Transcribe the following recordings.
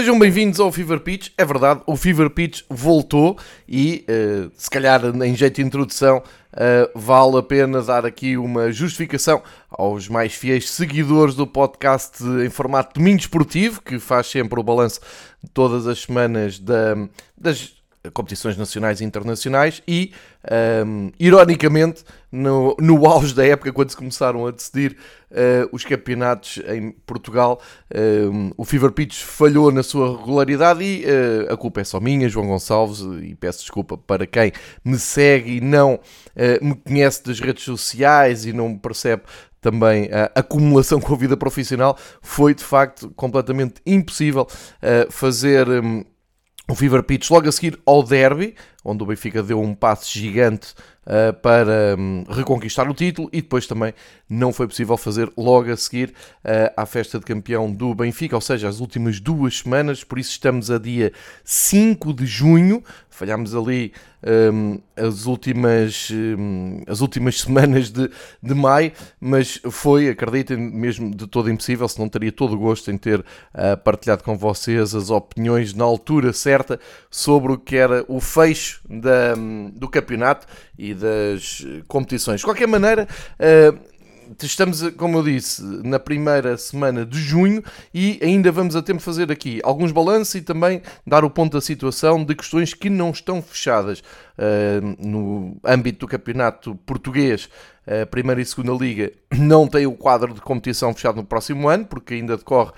Sejam bem-vindos ao Fever Pitch. É verdade, o Fever Pitch voltou e, uh, se calhar, em jeito de introdução, uh, vale a pena dar aqui uma justificação aos mais fiéis seguidores do podcast em formato domingo esportivo, que faz sempre o balanço de todas as semanas da, das competições nacionais e internacionais e, um, ironicamente, no, no auge da época, quando se começaram a decidir uh, os campeonatos em Portugal, um, o Fever Pitch falhou na sua regularidade e uh, a culpa é só minha, João Gonçalves, e peço desculpa para quem me segue e não uh, me conhece das redes sociais e não percebe também a acumulação com a vida profissional, foi de facto completamente impossível fazer... Um, o Fever Pitch. Logo a seguir ao Derby, onde o Benfica deu um passo gigante uh, para um, reconquistar o título e depois também não foi possível fazer logo a seguir uh, à festa de campeão do Benfica, ou seja, as últimas duas semanas, por isso estamos a dia 5 de junho, falhámos ali um, as, últimas, um, as últimas semanas de, de maio, mas foi, acreditem, mesmo de todo impossível, se não teria todo o gosto em ter uh, partilhado com vocês as opiniões na altura certa sobre o que era o fecho da, um, do campeonato e das competições. De qualquer maneira, uh, estamos, como eu disse, na primeira semana de junho e ainda vamos a tempo de fazer aqui alguns balanços e também dar o ponto da situação de questões que não estão fechadas uh, no âmbito do campeonato português. A primeira e segunda liga não tem o quadro de competição fechado no próximo ano, porque ainda decorre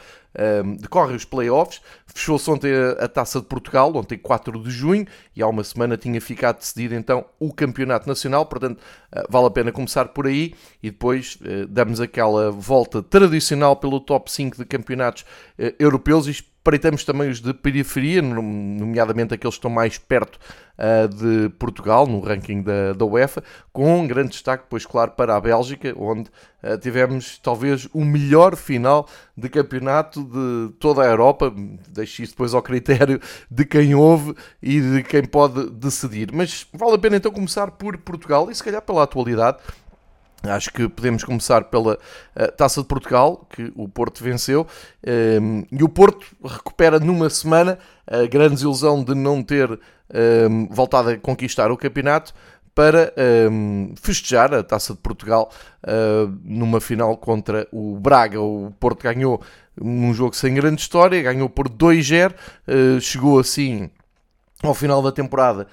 um, decorrem os playoffs. Fechou-se ontem a, Taça de Portugal, ontem 4 de junho, e há uma semana tinha ficado decidido então o Campeonato Nacional, portanto uh, vale a pena começar por aí e depois uh, damos aquela volta tradicional pelo top 5 de campeonatos uh, europeus Espreitamos também os de periferia, nomeadamente aqueles que estão mais perto uh, de Portugal, no ranking da, da UEFA, com um grande destaque, pois claro, para a Bélgica, onde uh, tivemos talvez o melhor final de campeonato de toda a Europa. Deixo isso depois ao critério de quem ouve e de quem pode decidir. Mas vale a pena então começar por Portugal e se calhar pela atualidade. Acho que podemos começar pela uh, Taça de Portugal, que o Porto venceu, ehm, e o Porto recupera numa semana a grande ilusão de não ter ehm, voltado a conquistar o campeonato para ehm, festejar a Taça de Portugal uh, numa final contra o Braga. O Porto ganhou um jogo sem grande história, ganhou por 2-0, uh, eh, chegou assim ao final da temporada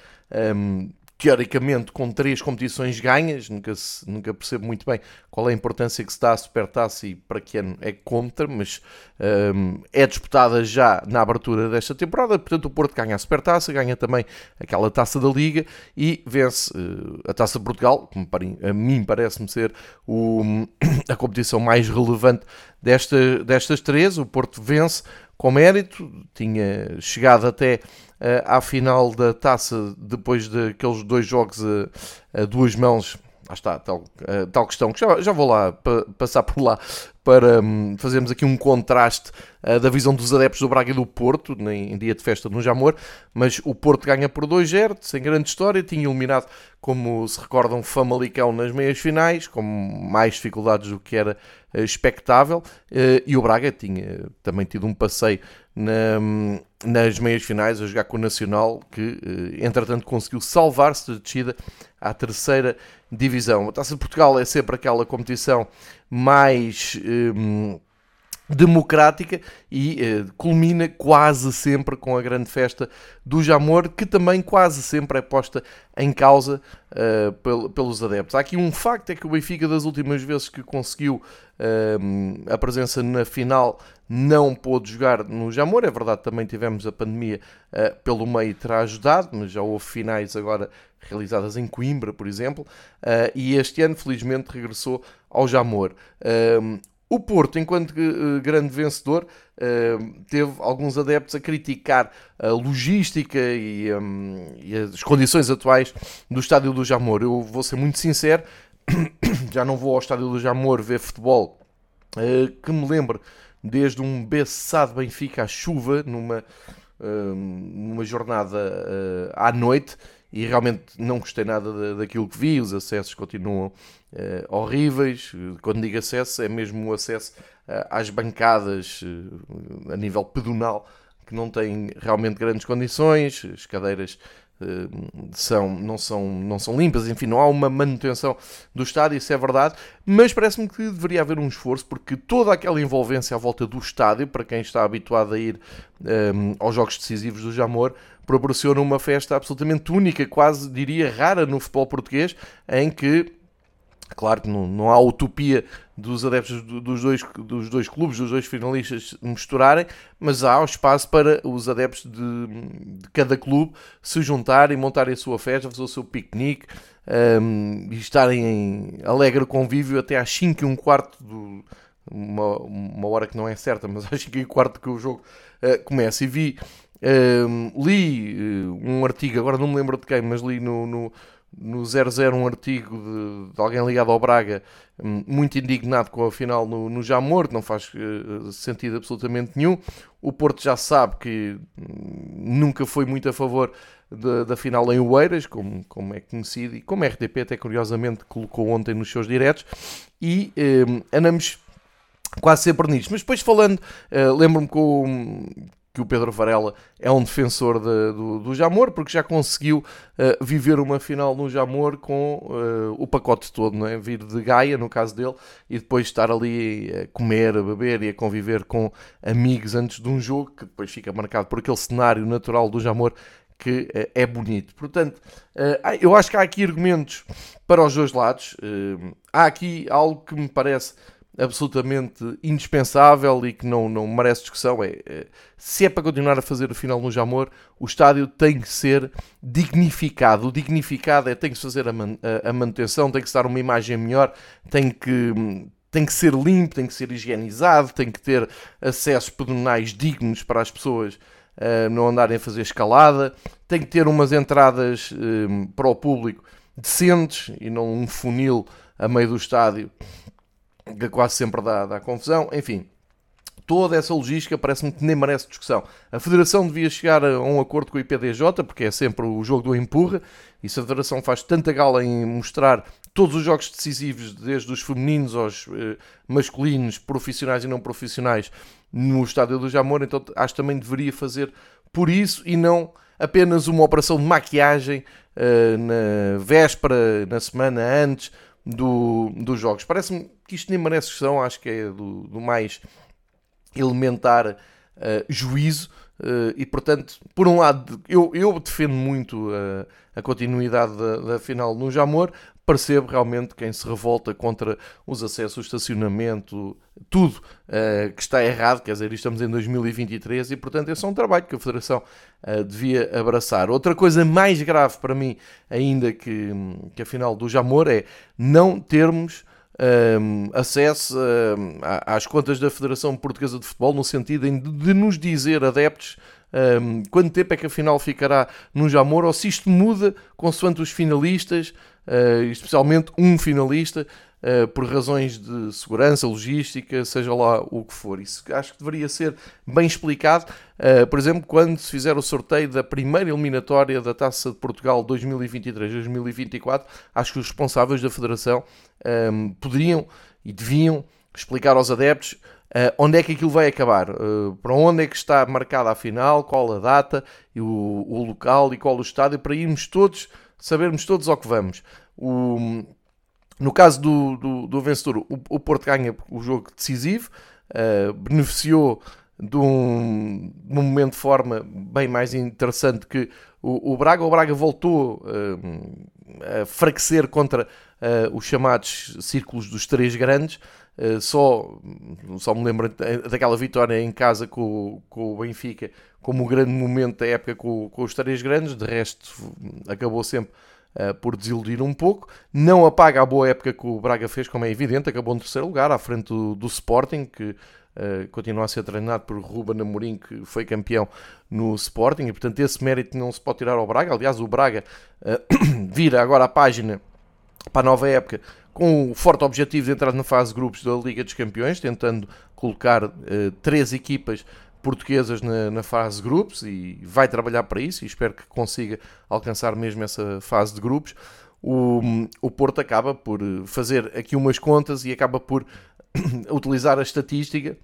um, teoricamente com três competições ganhas, nunca, se, nunca percebo muito bem qual é a importância que se dá à Supertaça e para que ano é contra, mas um, é disputada já na abertura desta temporada, portanto o Porto ganha a Supertaça, ganha também aquela Taça da Liga e vence uh, a Taça de Portugal, que a mim parece-me ser o, a competição mais relevante desta, destas três, o Porto vence com mérito, tinha chegado até uh, à final da taça depois daqueles dois jogos a, a duas mãos. Lá está, tal, uh, tal questão que já, já vou lá pa, passar por lá para um, fazermos aqui um contraste uh, da visão dos adeptos do Braga e do Porto, em, dia de festa no Jamor, mas o Porto ganha por 2-0, sem grande história, tinha eliminado, como se recordam, Famalicão nas meias finais, com mais dificuldades do que era uh, expectável, uh, e o Braga tinha também tido um passeio na, nas meias finais a jogar com o Nacional, que entretanto conseguiu salvar-se da descida à terceira divisão. A Taça de Portugal é sempre aquela competição mais um, democrática e uh, culmina quase sempre com a grande festa do Jamor, que também quase sempre é posta em causa uh, pel pelos adeptos. Há aqui um facto, é que o Benfica das últimas vezes que conseguiu uh, a presença na final não pôde jogar no Jamor, é verdade também tivemos a pandemia pelo meio terá ajudado, mas já houve finais agora realizadas em Coimbra, por exemplo, e este ano felizmente regressou ao Jamor. O Porto, enquanto uh, grande vencedor, teve alguns adeptos a criticar a logística e, as condições atuais do Estádio do Jamor. Eu vou ser muito sincero, já não vou ao Estádio do Jamor ver futebol uh, que me lembre desde um Bessado Benfica à chuva, numa, numa jornada à noite, e realmente não gostei nada daquilo que vi, os acessos continuam uh, horríveis. Quando digo acesso, é mesmo o acesso uh, às bancadas uh, a nível pedonal que não tem realmente grandes condições, as cadeiras são, não, são, não são limpas, enfim, não há uma manutenção do estádio, isso é verdade, mas parece-me que deveria haver um esforço, porque toda aquela envolvência à volta do estádio, para quem está habituado a ir um, aos jogos decisivos do Jamor, proporciona uma festa absolutamente única, quase diria rara no futebol português, em que Claro que não, não há utopia dos adeptos dos dois, dos dois clubes, dos dois finalistas misturarem, mas há espaço para os adeptos de, de cada clube se juntarem, montarem a sua festa, fazer o seu piquenique um, e estarem em alegre convívio até às 5 e um quarto do, uma, uma hora que não é certa, mas às 5 e um quarto que o jogo uh, começa. E vi, um, li uh, um artigo, agora não me lembro de quem, mas li no, no no 0-0 um artigo de, de, alguém ligado ao Braga hum, muito indignado com a final no, no Jamor, que não faz uh, sentido absolutamente nenhum. O Porto já sabe que hum, nunca foi muito a favor da, da final em Oeiras, como, como é conhecido, e como a RTP até curiosamente colocou ontem nos seus diretos, e um, andamos quase sempre nisto. Mas depois falando, uh, lembro-me com, que o Pedro Varela é um defensor de, do, do Jamor, porque já conseguiu uh, viver uma final no Jamor com uh, o pacote todo, não é? Vir de Gaia, no caso dele, e depois estar ali a comer, a beber e a conviver com amigos antes de um jogo, que depois fica marcado por aquele cenário natural do Jamor que uh, é bonito. Portanto, eu acho que há aqui argumentos para os dois lados. há aqui algo que me parece absolutamente indispensável e que não, não merece discussão é, é, se é para continuar a fazer a final no Jamor, o estádio tem que ser dignificado. O dignificado é tem que se fazer a, man, a, a manutenção, tem que dar uma imagem melhor, tem que tem que ser limpo, tem que ser higienizado, tem que ter acessos pedonais dignos para as pessoas uh, não andarem a fazer escalada, tem que ter umas entradas uh, para o público decentes e não um funil a meio do estádio que quase sempre dá, dá confusão. Enfim, toda essa logística parece-me que nem merece discussão. A Federação devia chegar a um acordo com o IPDJ, porque é sempre o jogo do empurra, e se a Federação faz tanta gala em mostrar todos os jogos decisivos, desde os femininos aos eh, masculinos, profissionais e não profissionais, no estádio do Jamor, então acho que também deveria fazer por isso e não apenas uma operação de maquiagem eh, na véspera, na semana antes, do, dos jogos. Parece-me que isto nem merece discussão, acho que é do, do mais elementar uh, juízo. Uh, e portanto, por um lado, eu, eu defendo muito uh, a continuidade da, da, final no Jamor, percebo realmente quem se revolta contra os acessos, o estacionamento, tudo uh, que está errado, quer dizer, estamos em 2023 e portanto esse é um trabalho que a Federação devia abraçar. Outra coisa mais grave para mim, ainda que, que a final do Jamor, é não termos um, acesso um, às contas da Federação Portuguesa de Futebol, no sentido de, nos dizer, adeptos, um, quanto tempo é que a final ficará no Jamor, ou se isto muda consoante os finalistas, especialmente um finalista, uh, por razões de segurança, logística, seja lá o que for. Isso acho que deveria ser bem explicado. Uh, por exemplo, quando se fizer o sorteio da primeira eliminatória da Taça de Portugal 2023-2024, acho que os responsáveis da Federação poderiam e deviam explicar aos adeptos uh, onde é que aquilo vai acabar, uh, para onde é que está marcada a final, qual a data, e o, o, local e qual o estádio, para irmos todos, sabermos todos ao que vamos. O, no caso do, do, do vencedor, o, o, Porto ganha o jogo decisivo, uh, beneficiou de um, de um, momento de forma bem mais interessante que o, o Braga. O Braga voltou a fraquecer contra uh, os chamados círculos dos três grandes. Uh, só, só me lembro daquela vitória em casa com, com o Benfica como o grande momento da época com, com os três grandes, de resto acabou sempre uh, por desiludir um pouco. Não apaga a boa época que o Braga fez, como é evidente, acabou no terceiro lugar, à frente do, do Sporting, que uh, continua a ser treinado por Ruben Amorim, que foi campeão no Sporting, e portanto esse mérito não se pode tirar ao Braga. Aliás, o Braga vira agora a página para a nova época com o forte objetivo de entrar na fase de grupos da Liga dos Campeões, tentando colocar uh, três equipas portuguesas na, na, fase de grupos e vai trabalhar para isso e espero que consiga alcançar mesmo essa fase de grupos. O, o Porto acaba por fazer aqui umas contas e acaba por utilizar a estatística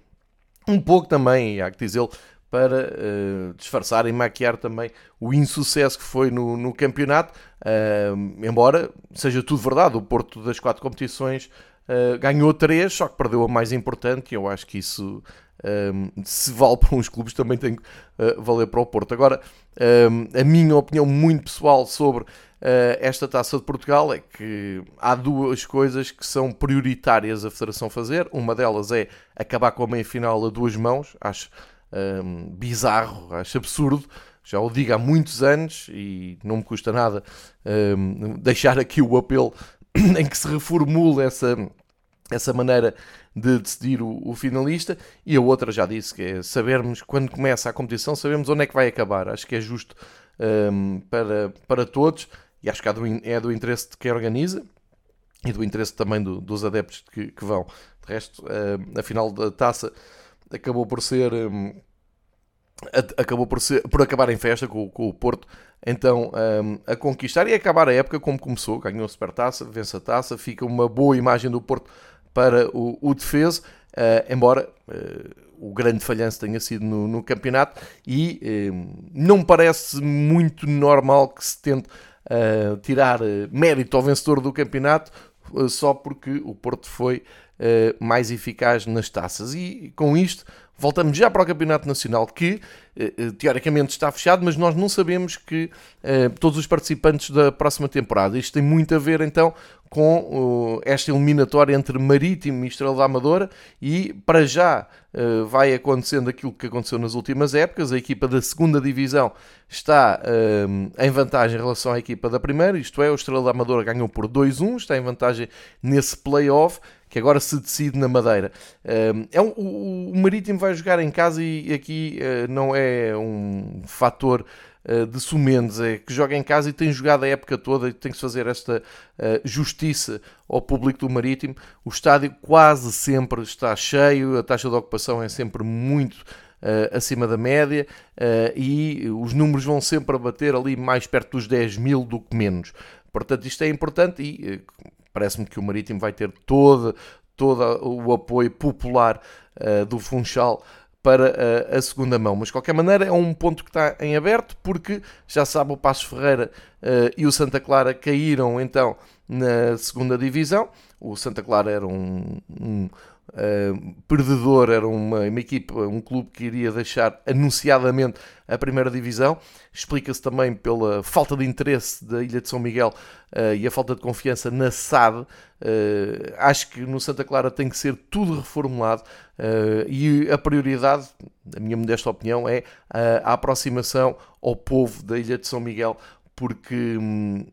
um pouco também, há que dizê-lo, para uh, disfarçar e maquiar também o insucesso que foi no, no campeonato, uh, embora seja tudo verdade, o Porto das quatro competições uh, ganhou três, só que perdeu a mais importante, e eu acho que isso um, se vale para uns clubes também tem que valer para o Porto. Agora, um, a minha opinião muito pessoal sobre esta taça de Portugal é que há duas coisas que são prioritárias a Federação fazer. Uma delas é acabar com a meia final a duas mãos. Acho um, bizarro, acho absurdo. Já o digo há muitos anos e não me custa nada um, deixar aqui o apelo em que se reformule essa, essa maneira de decidir o, o, finalista. E a outra já disse que é sabermos quando começa a competição, sabemos onde é que vai acabar. Acho que é justo um, para, para todos e acho que é do, é do interesse de quem organiza e do interesse também do, dos adeptos que, que, vão. De resto, a final da taça acabou por ser. Um, acabou por, ser, por acabar em festa com, com o Porto, então um, a conquistar e acabar a época como começou, ganhou a supertaça, vence a taça, fica uma boa imagem do Porto para o, o defesa, uh, embora uh, o grande falhanço tenha sido no, no campeonato e um, não parece muito normal que se tente uh, tirar mérito ao vencedor do campeonato só porque o Porto foi mais eficaz nas taças e com isto Voltamos já para o Campeonato Nacional, que eh, eh, teoricamente está fechado, mas nós não sabemos que eh, todos os participantes da próxima temporada. Isto tem muito a ver então com esta eliminatória entre Marítimo e Estrela da Amadora e para já vai acontecendo aquilo que aconteceu nas últimas épocas. A equipa da segunda divisão está em vantagem em relação à equipa da primeira, isto é, o Estrela da Amadora ganhou por 2-1, está em vantagem nesse play-off que agora se decide na Madeira. É um, o, o, Marítimo vai jogar em casa e aqui uh, não é um fator uh, de sumendes, é que joga em casa e tem jogado a época toda e tem que fazer esta uh, justiça ao público do Marítimo. O estádio quase sempre está cheio, a taxa de ocupação é sempre muito acima da média e os números vão sempre a bater ali mais perto dos 10 mil do que menos. Portanto, isto é importante e Parece-me que o Marítimo vai ter todo, todo o apoio popular uh, do Funchal para uh, a segunda mão. Mas de qualquer maneira é um ponto que está em aberto porque já sabe o Passos Ferreira uh, e o Santa Clara caíram então na segunda divisão. O Santa Clara era um, um uh, perdedor, era uma, uma equipa, um clube que iria deixar anunciadamente a primeira divisão. Explica-se também pela falta de interesse da Ilha de São Miguel uh, e a falta de confiança na SAD. Uh, acho que no Santa Clara tem que ser tudo reformulado e a prioridade, na minha modesta opinião, é a aproximação ao povo da Ilha de São Miguel, porque hum,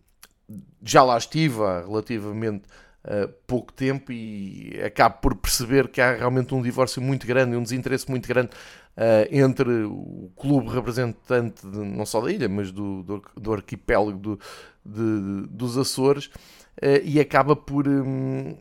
já lá estive há relativamente uh, pouco tempo e acabo por perceber que há realmente um divórcio muito grande, um desinteresse muito grande uh, entre o clube representante de, não só da ilha, mas do, do, do arquipélago do, de, dos Açores uh, e acaba por, um,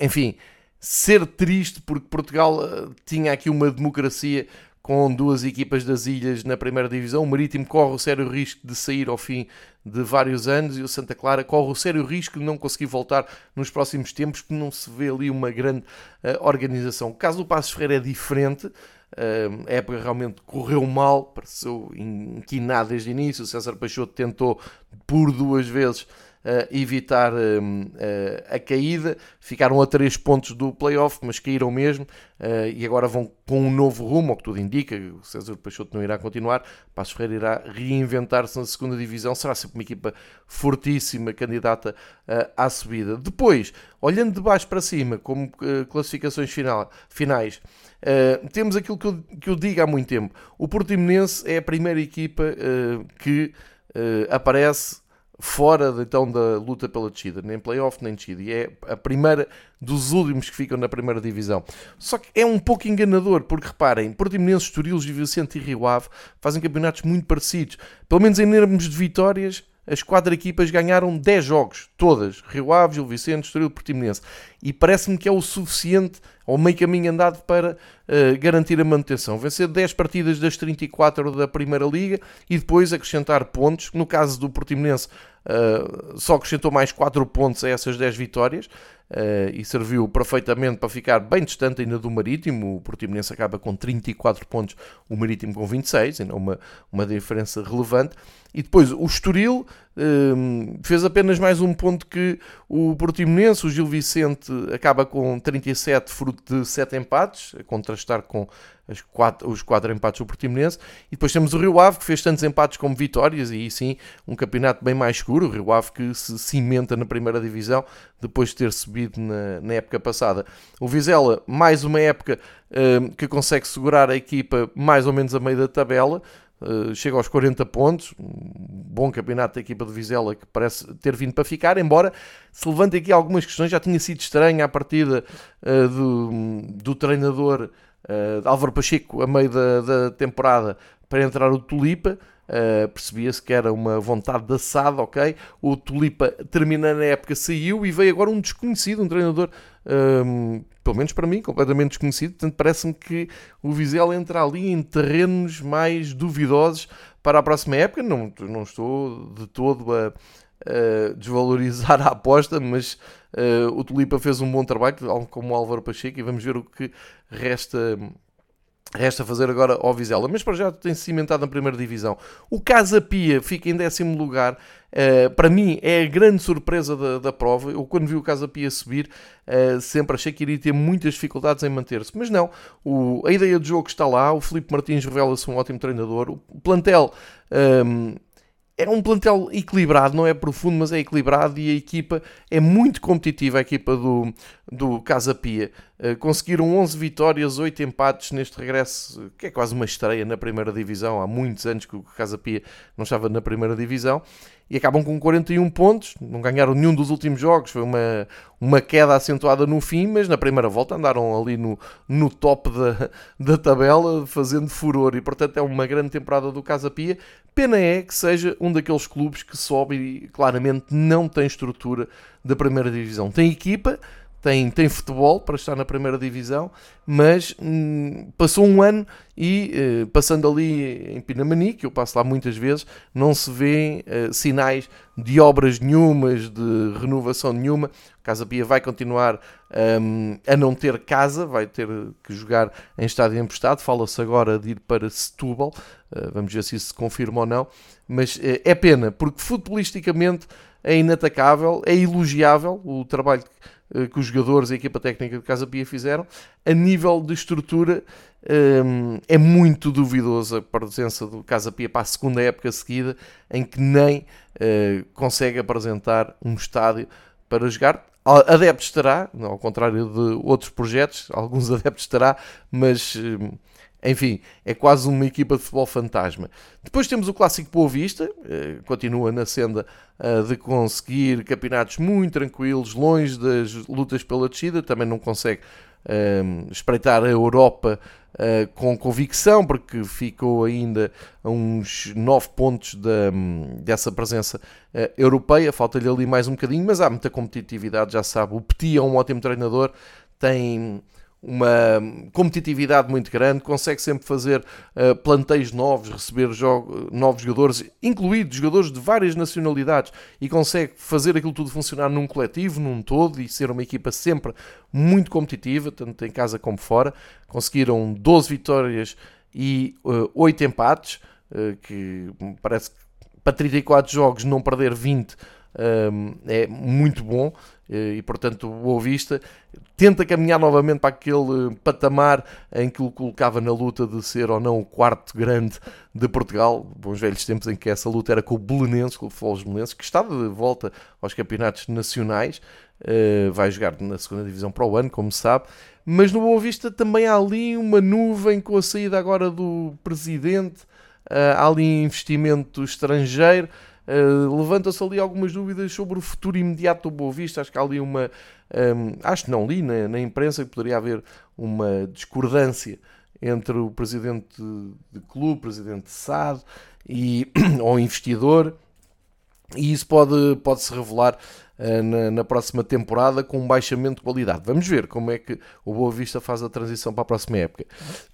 enfim, ser triste porque Portugal tinha aqui uma democracia com duas equipas das ilhas na primeira divisão. O Marítimo corre o sério risco de sair ao fim de vários anos e o Santa Clara corre o sério risco de não conseguir voltar nos próximos tempos porque não se vê ali uma grande uh, organização. O caso do Passos Ferreira é diferente. Uh, a época realmente correu mal, pareceu inquinado desde o início. O César Peixoto tentou por duas vezes evitar uh, a caída. Ficaram a 3 pontos do playoff, mas caíram mesmo e agora vão com um novo rumo, ao que tudo indica. O César Peixoto não irá continuar. Passos Ferreira irá reinventar-se na segunda divisão. Será sempre uma equipa fortíssima, candidata à subida. Depois, olhando de baixo para cima, como classificações final, finais. Uh, temos aquilo que eu, que eu digo há muito tempo. O Portimonense é a primeira equipa uh, que uh, aparece fora então da luta pela descida, nem playoff nem descida, e é a primeira dos últimos que ficam na primeira divisão. Só que é um pouco enganador, porque reparem, Portimonense, Estoril, Gil Vicente e Rio Ave fazem campeonatos muito parecidos. Pelo menos em termos de vitórias, as quatro equipas ganharam 10 jogos, todas. Rio Ave, Gil Vicente, Estoril, Portimonense. E parece-me que é o suficiente, ou meio caminho andado, para uh, garantir a manutenção. Vencer 10 partidas das 34 da Primeira Liga e depois acrescentar pontos. No caso do Portimonense, uh, só acrescentou mais 4 pontos a essas 10 vitórias. Uh, e serviu perfeitamente para ficar bem distante ainda do Marítimo. O Portimonense acaba com 34 pontos, o Marítimo com 26, ainda uma, uma diferença relevante. E depois o Estoril uh, fez apenas mais um ponto que o Portimonense. O Gil Vicente acaba com 37, fruto de 7 empates, a contrastar com os quatro empates do Portimonense. E depois temos o Rio Ave, que fez tantos empates como vitórias, e aí sim, um campeonato bem mais seguro. O Rio Ave que se cimenta na primeira divisão, depois de ter subido na, na época passada. O Vizela, mais uma época uh, que consegue segurar a equipa mais ou menos a meio da tabela. Uh, chega aos 40 pontos, um bom campeonato da equipa de Vizela que parece ter vindo para ficar, embora se levante aqui algumas questões, já tinha sido estranha a partida uh, do, do treinador uh, Álvaro Pacheco a meio da, da temporada para entrar o Tulipa. Uh, percebia-se que era uma vontade de assado, ok? O Tulipa terminando a época saiu e veio agora um desconhecido, um treinador, um, ehm, pelo menos para mim, completamente desconhecido. Portanto, parece-me que o Vizela entra ali em terrenos mais duvidosos para a próxima época. Não, não estou de todo a, a desvalorizar a aposta, mas uh, o Tulipa fez um bom trabalho, como o Álvaro Pacheco, e vamos ver o que resta Resta fazer agora ao Vizela, mas para já tem -se cimentado na primeira divisão. O Casa Pia fica em décimo lugar. Uh, para mim é a grande surpresa da, da prova. Eu, quando vi o Casa Pia subir, uh, sempre achei que iria ter muitas dificuldades em manter-se. Mas não, o, a ideia de jogo está lá. O Felipe Martins revela-se um ótimo treinador. O plantel. Um, ehm, é um plantel equilibrado, não é profundo, mas é equilibrado e a equipa é muito competitiva, a equipa do, do Casa Pia. Uh, conseguiram 11 vitórias, 8 empates neste regresso, que é quase uma estreia na primeira divisão. Há muitos anos que o Casa Pia não estava na primeira divisão e acabam com 41 pontos. Não ganharam nenhum dos últimos jogos, foi uma, uma queda acentuada no fim, mas na primeira volta andaram ali no, no top da, da tabela, fazendo furor. E portanto é uma grande temporada do Casa Pia. Pena é que seja um daqueles clubes que sobe e claramente não tem estrutura da primeira divisão. Tem equipa, tem, tem futebol para estar na primeira divisão, mas hum, passou um ano e eh, passando ali em Pinamani, que eu passo lá muitas vezes, não se vê eh, sinais de obras nenhumas, de renovação nenhuma. Casa Pia vai continuar um, a não ter casa, vai ter que jogar em estádio emprestado. Fala-se agora de ir para Setúbal, uh, vamos ver se isso se confirma ou não. Mas uh, é pena, porque futbolisticamente é inatacável, é elogiável o trabalho eh, que os jogadores e a equipa técnica de Casa Pia fizeram. A nível de estrutura, um, é muito duvidosa a presença do Casa Pia para a segunda época seguida, em que nem uh, consegue apresentar um estádio para jogar. Adeptos terá, ao contrário de outros projetos, alguns adeptos terá, mas enfim, é quase uma equipa de futebol fantasma. Depois temos o clássico Boa Vista, eh, continua na senda eh, de conseguir campeonatos muito tranquilos, longe das lutas pela descida, também não consegue ehm, espreitar a Europa uh, com convicção, porque ficou ainda a uns 9 pontos da, dessa presença uh, europeia. Falta-lhe ali mais um bocadinho, mas há muita competitividade, já sabe. O Petit é um ótimo treinador, tem uma competitividade muito grande, consegue sempre fazer uh, planteios novos, receber novos jogadores, incluídos jogadores de várias nacionalidades, e consegue fazer aquilo tudo funcionar num coletivo, num todo, e ser uma equipa sempre muito competitiva, tanto em casa como fora. Conseguiram 12 vitórias e uh, 8 empates, uh, que parece que para 34 jogos não perder 20 é muito bom eh, e, portanto, o Boa Vista tenta caminhar novamente para aquele patamar em que o colocava na luta de ser ou não o quarto grande de Portugal. Bons velhos tempos em que essa luta era com o Belenenses, com o Futebol Belenenses, que estava de volta aos campeonatos nacionais. Uh, vai jogar na segunda divisão para o ano, como se sabe. Mas no Boa Vista também há ali uma nuvem com a saída agora do presidente. Uh, há ali investimento estrangeiro. Uh, Levanta-se ali algumas dúvidas sobre o futuro imediato do Boa Vista. Acho que há ali uma. Um, acho que não li na, na, imprensa que poderia haver uma discordância entre o presidente de clube, presidente de SAD e, ou investidor, e isso pode, pode se revelar na, na, próxima temporada com um baixamento de qualidade. Vamos ver como é que o Boa Vista faz a transição para a próxima época.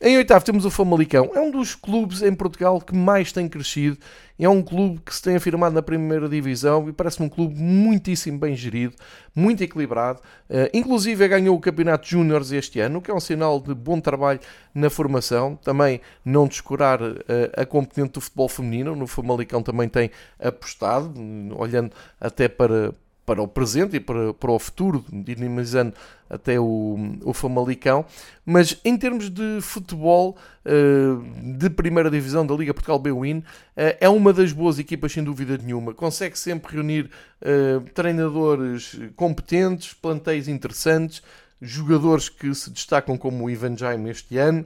Em oitavo temos o Famalicão. É um dos clubes em Portugal que mais tem crescido. É um clube que se tem afirmado na primeira divisão e parece-me um clube muitíssimo bem gerido, muito equilibrado. Uh, inclusive ganhou o Campeonato Júniores este ano, o que é um sinal de bom trabalho na formação. Também não descurar uh, a componente do futebol feminino. No Famalicão também tem apostado, olhando até para, para o presente e para, para o futuro, dinamizando até o, o Famalicão. Mas em termos de futebol uh, de primeira divisão da Liga Portugal B-Win, uh, é uma das boas equipas, sem dúvida nenhuma. Consegue sempre reunir uh, treinadores competentes, plantéis interessantes, jogadores que se destacam como o Ivan Jaime este ano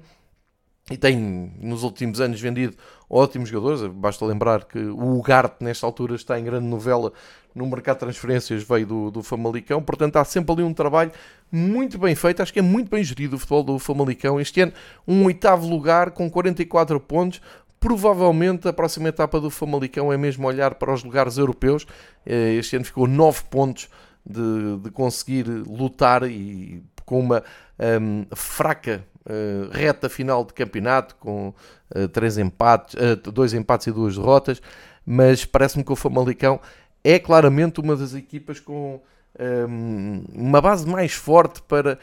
e tem nos últimos anos vendido ótimos jogadores. Basta lembrar que o Ugarte, nesta altura, está em grande novela no mercado de transferências, veio do, do Famalicão. Portanto, há sempre ali um trabalho muito bem feito. Acho que é muito bem gerido o futebol do Famalicão. Este ano, um oitavo lugar com 44 pontos. Provavelmente a próxima etapa do Famalicão é mesmo olhar para os lugares europeus. Eh, este ano ficou 9 pontos de, de conseguir lutar e com uma um, fraca uh, reta final de campeonato, com uh, três empates, uh, dois empates e duas derrotas, mas parece-me que o Famalicão é claramente uma das equipas com um, uma base mais forte para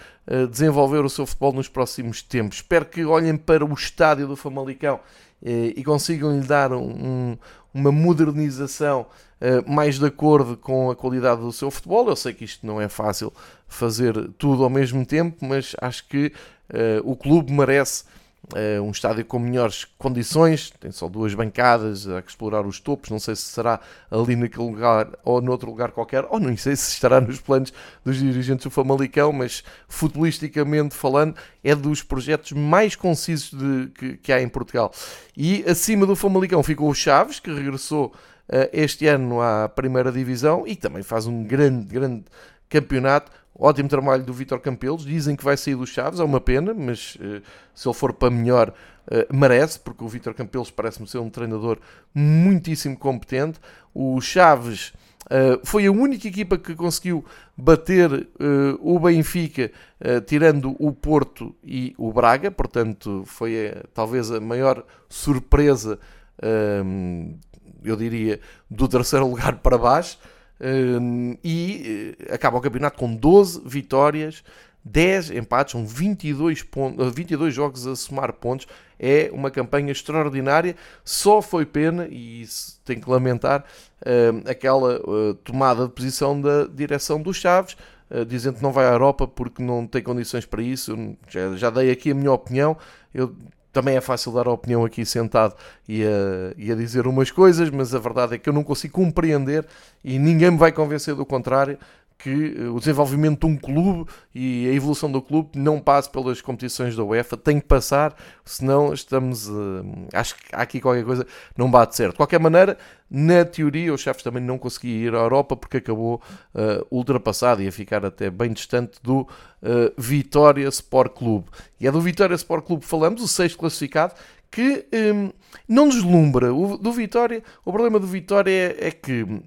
desenvolver o seu futebol nos próximos tempos. Espero que olhem para o estádio do Famalicão e consigam lhe dar um, uma modernização mais de acordo com a qualidade do seu futebol. Eu sei que isto não é fácil fazer tudo ao mesmo tempo, mas acho que uh, o clube merece uh, um estádio com melhores condições. Tem só duas bancadas, há que explorar os topos. Não sei se será ali naquele lugar ou noutro lugar qualquer, ou não sei se estará nos planos dos dirigentes do Famalicão, mas futbolisticamente falando, é dos projetos mais concisos de, que, que há em Portugal. E acima do Famalicão ficou o Chaves, que regressou este ano à primeira divisão e também faz um grande, grande campeonato Ótimo trabalho do Vitor Campelos. Dizem que vai sair dos Chaves, é uma pena, mas uh, se ele for para melhor, uh, merece, porque o Vitor Campelos parece-me ser um treinador muitíssimo competente. O Chaves uh, foi a única equipa que conseguiu bater o Benfica, tirando o Porto e o Braga, portanto, foi talvez a maior surpresa, eu diria, do terceiro lugar para baixo e eh, acaba o campeonato com 12 vitórias, 10 empates, são 22, pontos, 22 jogos a somar pontos. É uma campanha extraordinária. Só foi pena, e tem que lamentar, aquela uh, tomada de posição da direção dos Chaves, uh, dizendo que não vai à Europa porque não tem condições para isso. Já, já dei aqui a minha opinião. Eu também é fácil dar a opinião aqui sentado e a, e a, dizer umas coisas, mas a verdade é que eu não consigo compreender e ninguém me vai convencer do contrário que eh, o desenvolvimento de um clube e a evolução do clube não passe pelas competições da UEFA, tem que passar, senão estamos. Uh, acho que há aqui qualquer coisa não bate certo. De qualquer maneira, na teoria, o Chaves também não conseguia ir à Europa porque acabou uh, ultrapassado e a ficar até bem distante do uh, Vitória Sport Clube. E é do Vitória Sport Clube que falamos, o sexto classificado, que um, não deslumbra. O, do Vitória, o problema do Vitória é, é que um,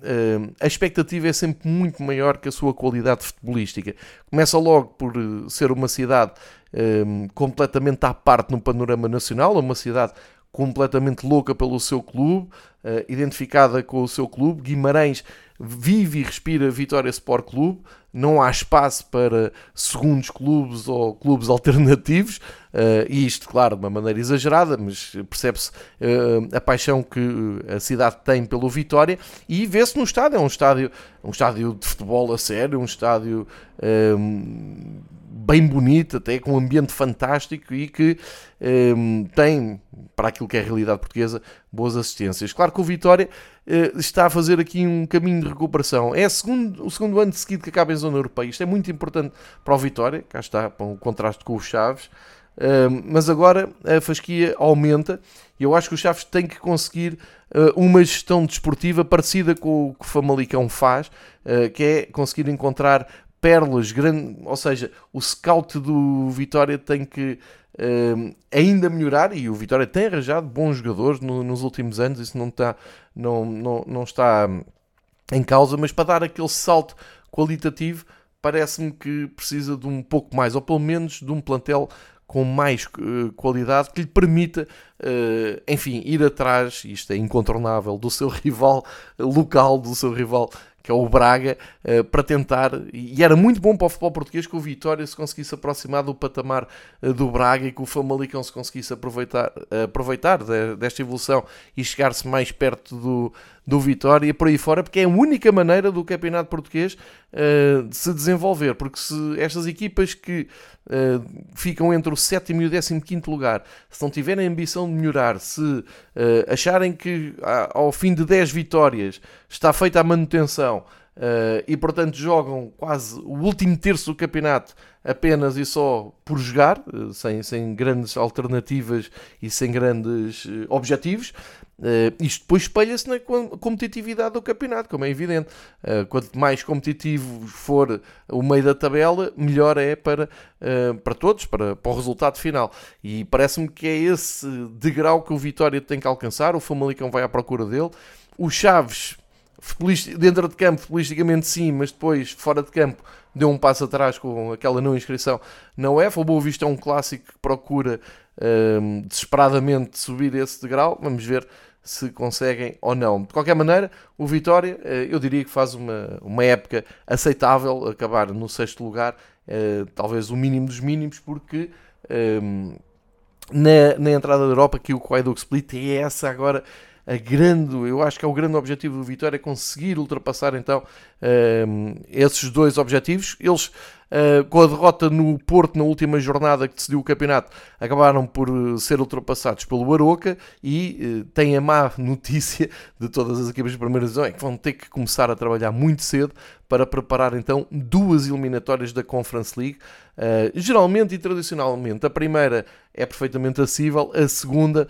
a expectativa é sempre muito maior que a sua qualidade futebolística. Começa logo por eh, ser uma cidade um, completamente à parte no panorama nacional, uma cidade completamente louca pelo seu clube, uh, identificada com o seu clube. Guimarães vive e respira Vitória Sport Clube, não há espaço para segundos clubes ou clubes alternativos, uh, e isto, claro, de uma maneira exagerada, mas percebe-se uh, a paixão que a cidade tem pelo Vitória e vê-se no estádio. É um estádio, um estádio de futebol a sério, um estádio. Bem bonito, até com um ambiente fantástico e que um, tem, para aquilo que é a realidade portuguesa, boas assistências. Claro que o Vitória uh, está a fazer aqui um caminho de recuperação. É segundo, o segundo ano de seguido que acaba em zona europeia. Isto é muito importante para o Vitória, cá está, para o contraste com os Chaves. Uh, mas agora a fasquia aumenta e eu acho que o Chaves tem que conseguir uh, uma gestão desportiva parecida com o que o Famalicão faz, uh, que é conseguir encontrar pérolas, grande, ou seja, o scout do Vitória tem que uh, ainda melhorar e o Vitória tem arranjado bons jogadores no, nos últimos anos, isso não está, não, não, não está em causa, mas para dar aquele salto qualitativo, parece-me que precisa de um pouco mais, ou pelo menos de um plantel com mais uh, qualidade que lhe permita, uh, enfim, ir atrás, isto é incontornável, do seu rival local, do seu rival que é o Braga, uh, para tentar, e era muito bom para o futebol português que o Vitória se conseguisse aproximar do patamar uh, do Braga e que o Famalicão se conseguisse aproveitar, uh, aproveitar de, desta evolução e chegar-se mais perto do, do Vitória e por aí fora, porque é a única maneira do campeonato português de se desenvolver, porque se estas equipas que ficam entre o sétimo e o décimo quinto lugar, se não tiverem ambição de melhorar, se acharem que ao fim de 10 vitórias está feita a manutenção uh, e, portanto, jogam quase o último terço do campeonato apenas e só por jogar, uh, sem, sem grandes alternativas e sem grandes uh, objetivos. isto depois espelha-se na competitividade do campeonato, como é evidente. quanto mais competitivo for o meio da tabela, melhor é para, para todos, para, para o resultado final. E parece-me que é esse degrau que o Vitória tem que alcançar. O Famalicão vai à procura dele. O Chaves dentro de campo, futbolisticamente sim, mas depois, fora de campo, deu um passo atrás com aquela não inscrição na UEFA. O Boa Vista é um clássico que procura um, desesperadamente subir esse degrau. Vamos ver se conseguem ou não. De qualquer maneira, o Vitória, eh, eu diria que faz uma, uma época aceitável, acabar no sexto lugar, eh, talvez o mínimo dos mínimos, porque um, na, na entrada da Europa, que o Quaiduc Split é essa agora a grande, eu acho que é o grande objetivo do Vitória, é conseguir ultrapassar então um, esses dois objetivos. Eles Uh, com a derrota no Porto na última jornada que decidiu o campeonato, acabaram por uh, ser ultrapassados pelo Aroca e uh, têm a má notícia de todas as equipas de primeira divisão, é que vão ter que começar a trabalhar muito cedo para preparar então duas eliminatórias da Conference League. geralmente e tradicionalmente, a primeira é perfeitamente acessível, a segunda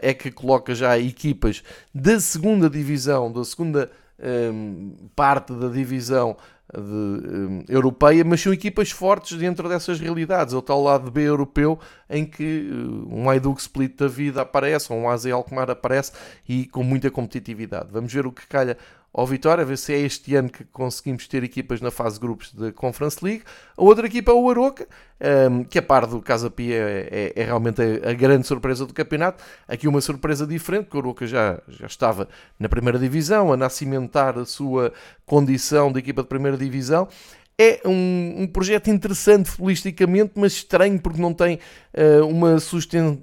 é que coloca já equipas da segunda divisão, da segunda parte da divisão de, um, europeia, mas são equipas fortes dentro dessas realidades. É o tal lado B europeu em que uh, um Aiduk Split da vida aparece, ou um AZ Alkmaar aparece e com muita competitividade. Vamos ver o que calha ao Vitória, a ver se é este ano que conseguimos ter equipas na fase de grupos da Conference League. A outra equipa é o Aroca, um, que a par do Casa Pia é, é, é, realmente a, grande surpresa do campeonato. Aqui uma surpresa diferente, porque o Aroca já, já estava na primeira divisão, a cimentar a sua condição de equipa de primeira divisão. É um, um projeto interessante futbolisticamente, mas estranho porque não tem uh, uma, sustent,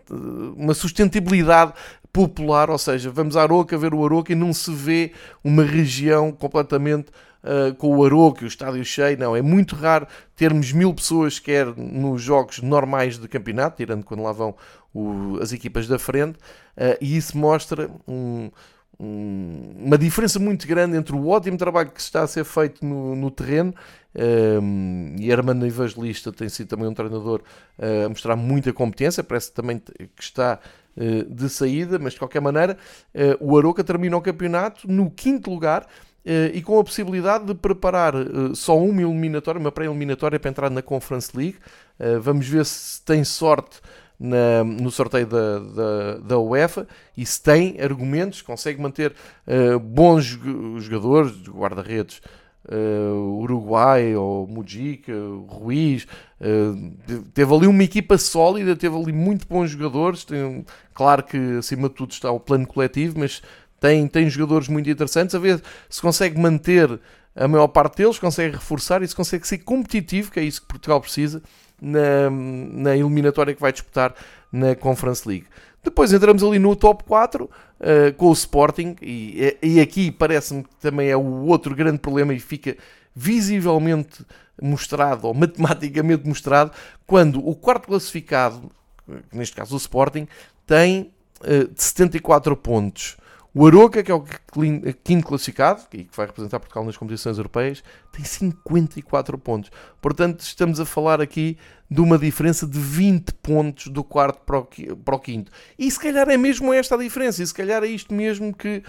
uma sustentabilidade popular, ou seja, vamos a Aroca ver o Aroca e não se vê uma região completamente uh, com o Aroca, o estádio cheio, não, é muito raro termos mil pessoas quer nos jogos normais de campeonato, tirando quando lá vão o, as equipas da frente, uh, e isso mostra um, um, uma diferença muito grande entre o ótimo trabalho que está a ser feito no, no terreno um, e Armando Evangelista tem sido também um treinador uh, a mostrar muita competência, parece também que está de saída, mas de qualquer maneira uh, o Aroca termina o campeonato no quinto lugar e com a possibilidade de preparar só uma eliminatória, uma pré-eliminatória para entrar na Conference League. vamos ver se tem sorte na, no sorteio da, da, da, UEFA e se tem argumentos, consegue manter bons jogadores, guarda-redes uh, Uruguai ou Mujica, Ruiz, uh, teve ali uma equipa sólida, teve ali muito bons jogadores. Tem, claro que acima de tudo está o plano coletivo, mas tem, tem jogadores muito interessantes. A ver se consegue manter a maior parte deles, consegue reforçar e se consegue ser competitivo, que é isso que Portugal precisa, na, na eliminatória que vai disputar na Conference League. Depois entramos ali no top 4 eh, com o Sporting, e, e aqui parece-me que também é o outro grande problema e fica visivelmente mostrado, ou matematicamente mostrado, quando o quarto classificado, neste caso o Sporting, tem uh, 74 pontos. O Aroca, que é o quinto classificado e que vai representar Portugal nas competições europeias, tem 54 pontos. Portanto, estamos a falar aqui de uma diferença de 20 pontos do quarto para o, quinto. E se calhar é mesmo esta a diferença, e se calhar é isto mesmo que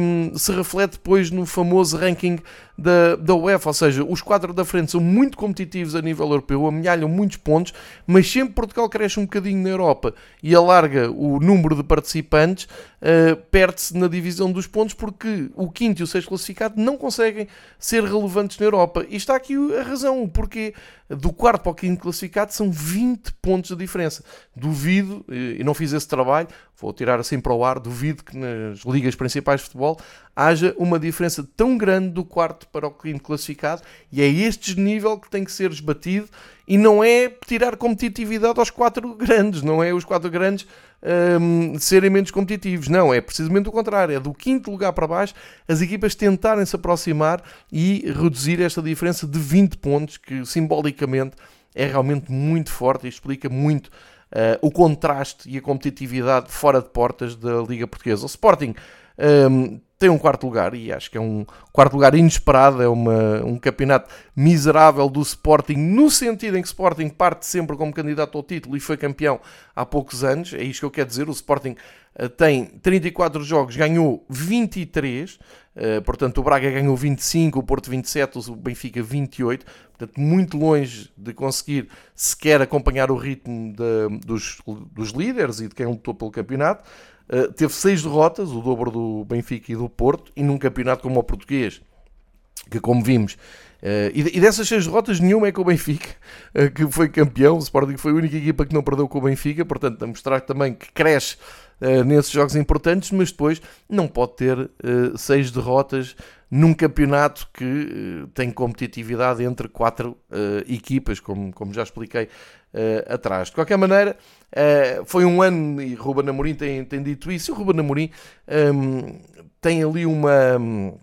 um, se reflete depois no famoso ranking da, da UEFA. Ou seja, os quatro da frente são muito competitivos a nível europeu, amelhalham muitos pontos, mas sempre Portugal cresce um bocadinho na Europa e alarga o número de participantes, uh, perde-se na divisão dos pontos porque o quinto e o sexto classificado não conseguem ser relevantes na Europa. E está aqui a razão, o porquê do quarto para o quinto classificado são 20 pontos de diferença. Duvido, e não fiz esse trabalho, vou tirar assim para o ar, duvido que nas ligas principais de futebol haja uma diferença tão grande do quarto para o quinto classificado e é este nível que tem que ser esbatido e não é tirar competitividade aos quatro grandes, não é os quatro grandes um, serem menos competitivos. Não, é precisamente o contrário. É do quinto lugar para baixo as equipas tentarem se aproximar e reduzir esta diferença de 20 pontos, que simbolicamente é realmente muito forte e explica muito uh, o contraste e a competitividade fora de portas da Liga Portuguesa. O Sporting um, tem um quarto lugar e acho que é um quarto lugar inesperado, é uma, um campeonato miserável do Sporting, no sentido em que Sporting parte sempre como candidato ao título e foi campeão há poucos anos, é isto que eu quero dizer, o Sporting uh, tem 34 jogos, ganhou 23, uh, eh, portanto o Braga ganhou 25, o Porto 27, o Benfica 28, portanto muito longe de conseguir sequer acompanhar o ritmo de, dos, dos líderes e de quem lutou pelo campeonato, Uh, teve seis derrotas, o dobro do Benfica e do Porto, e num campeonato como o português, que como vimos, uh, e, e, dessas seis derrotas, nenhuma é com o Benfica, uh, que foi campeão. O Sporting foi a única equipa que não perdeu com o Benfica, portanto, a mostrar também que cresce nesses jogos importantes, mas depois não pode ter seis derrotas num campeonato que tem competitividade entre quatro equipas, como, como já expliquei atrás. De qualquer maneira. Uh, foi um ano, e Ruben Amorim tem, tem dito isso, e o Ruben Amorim um, tem ali uma... Um,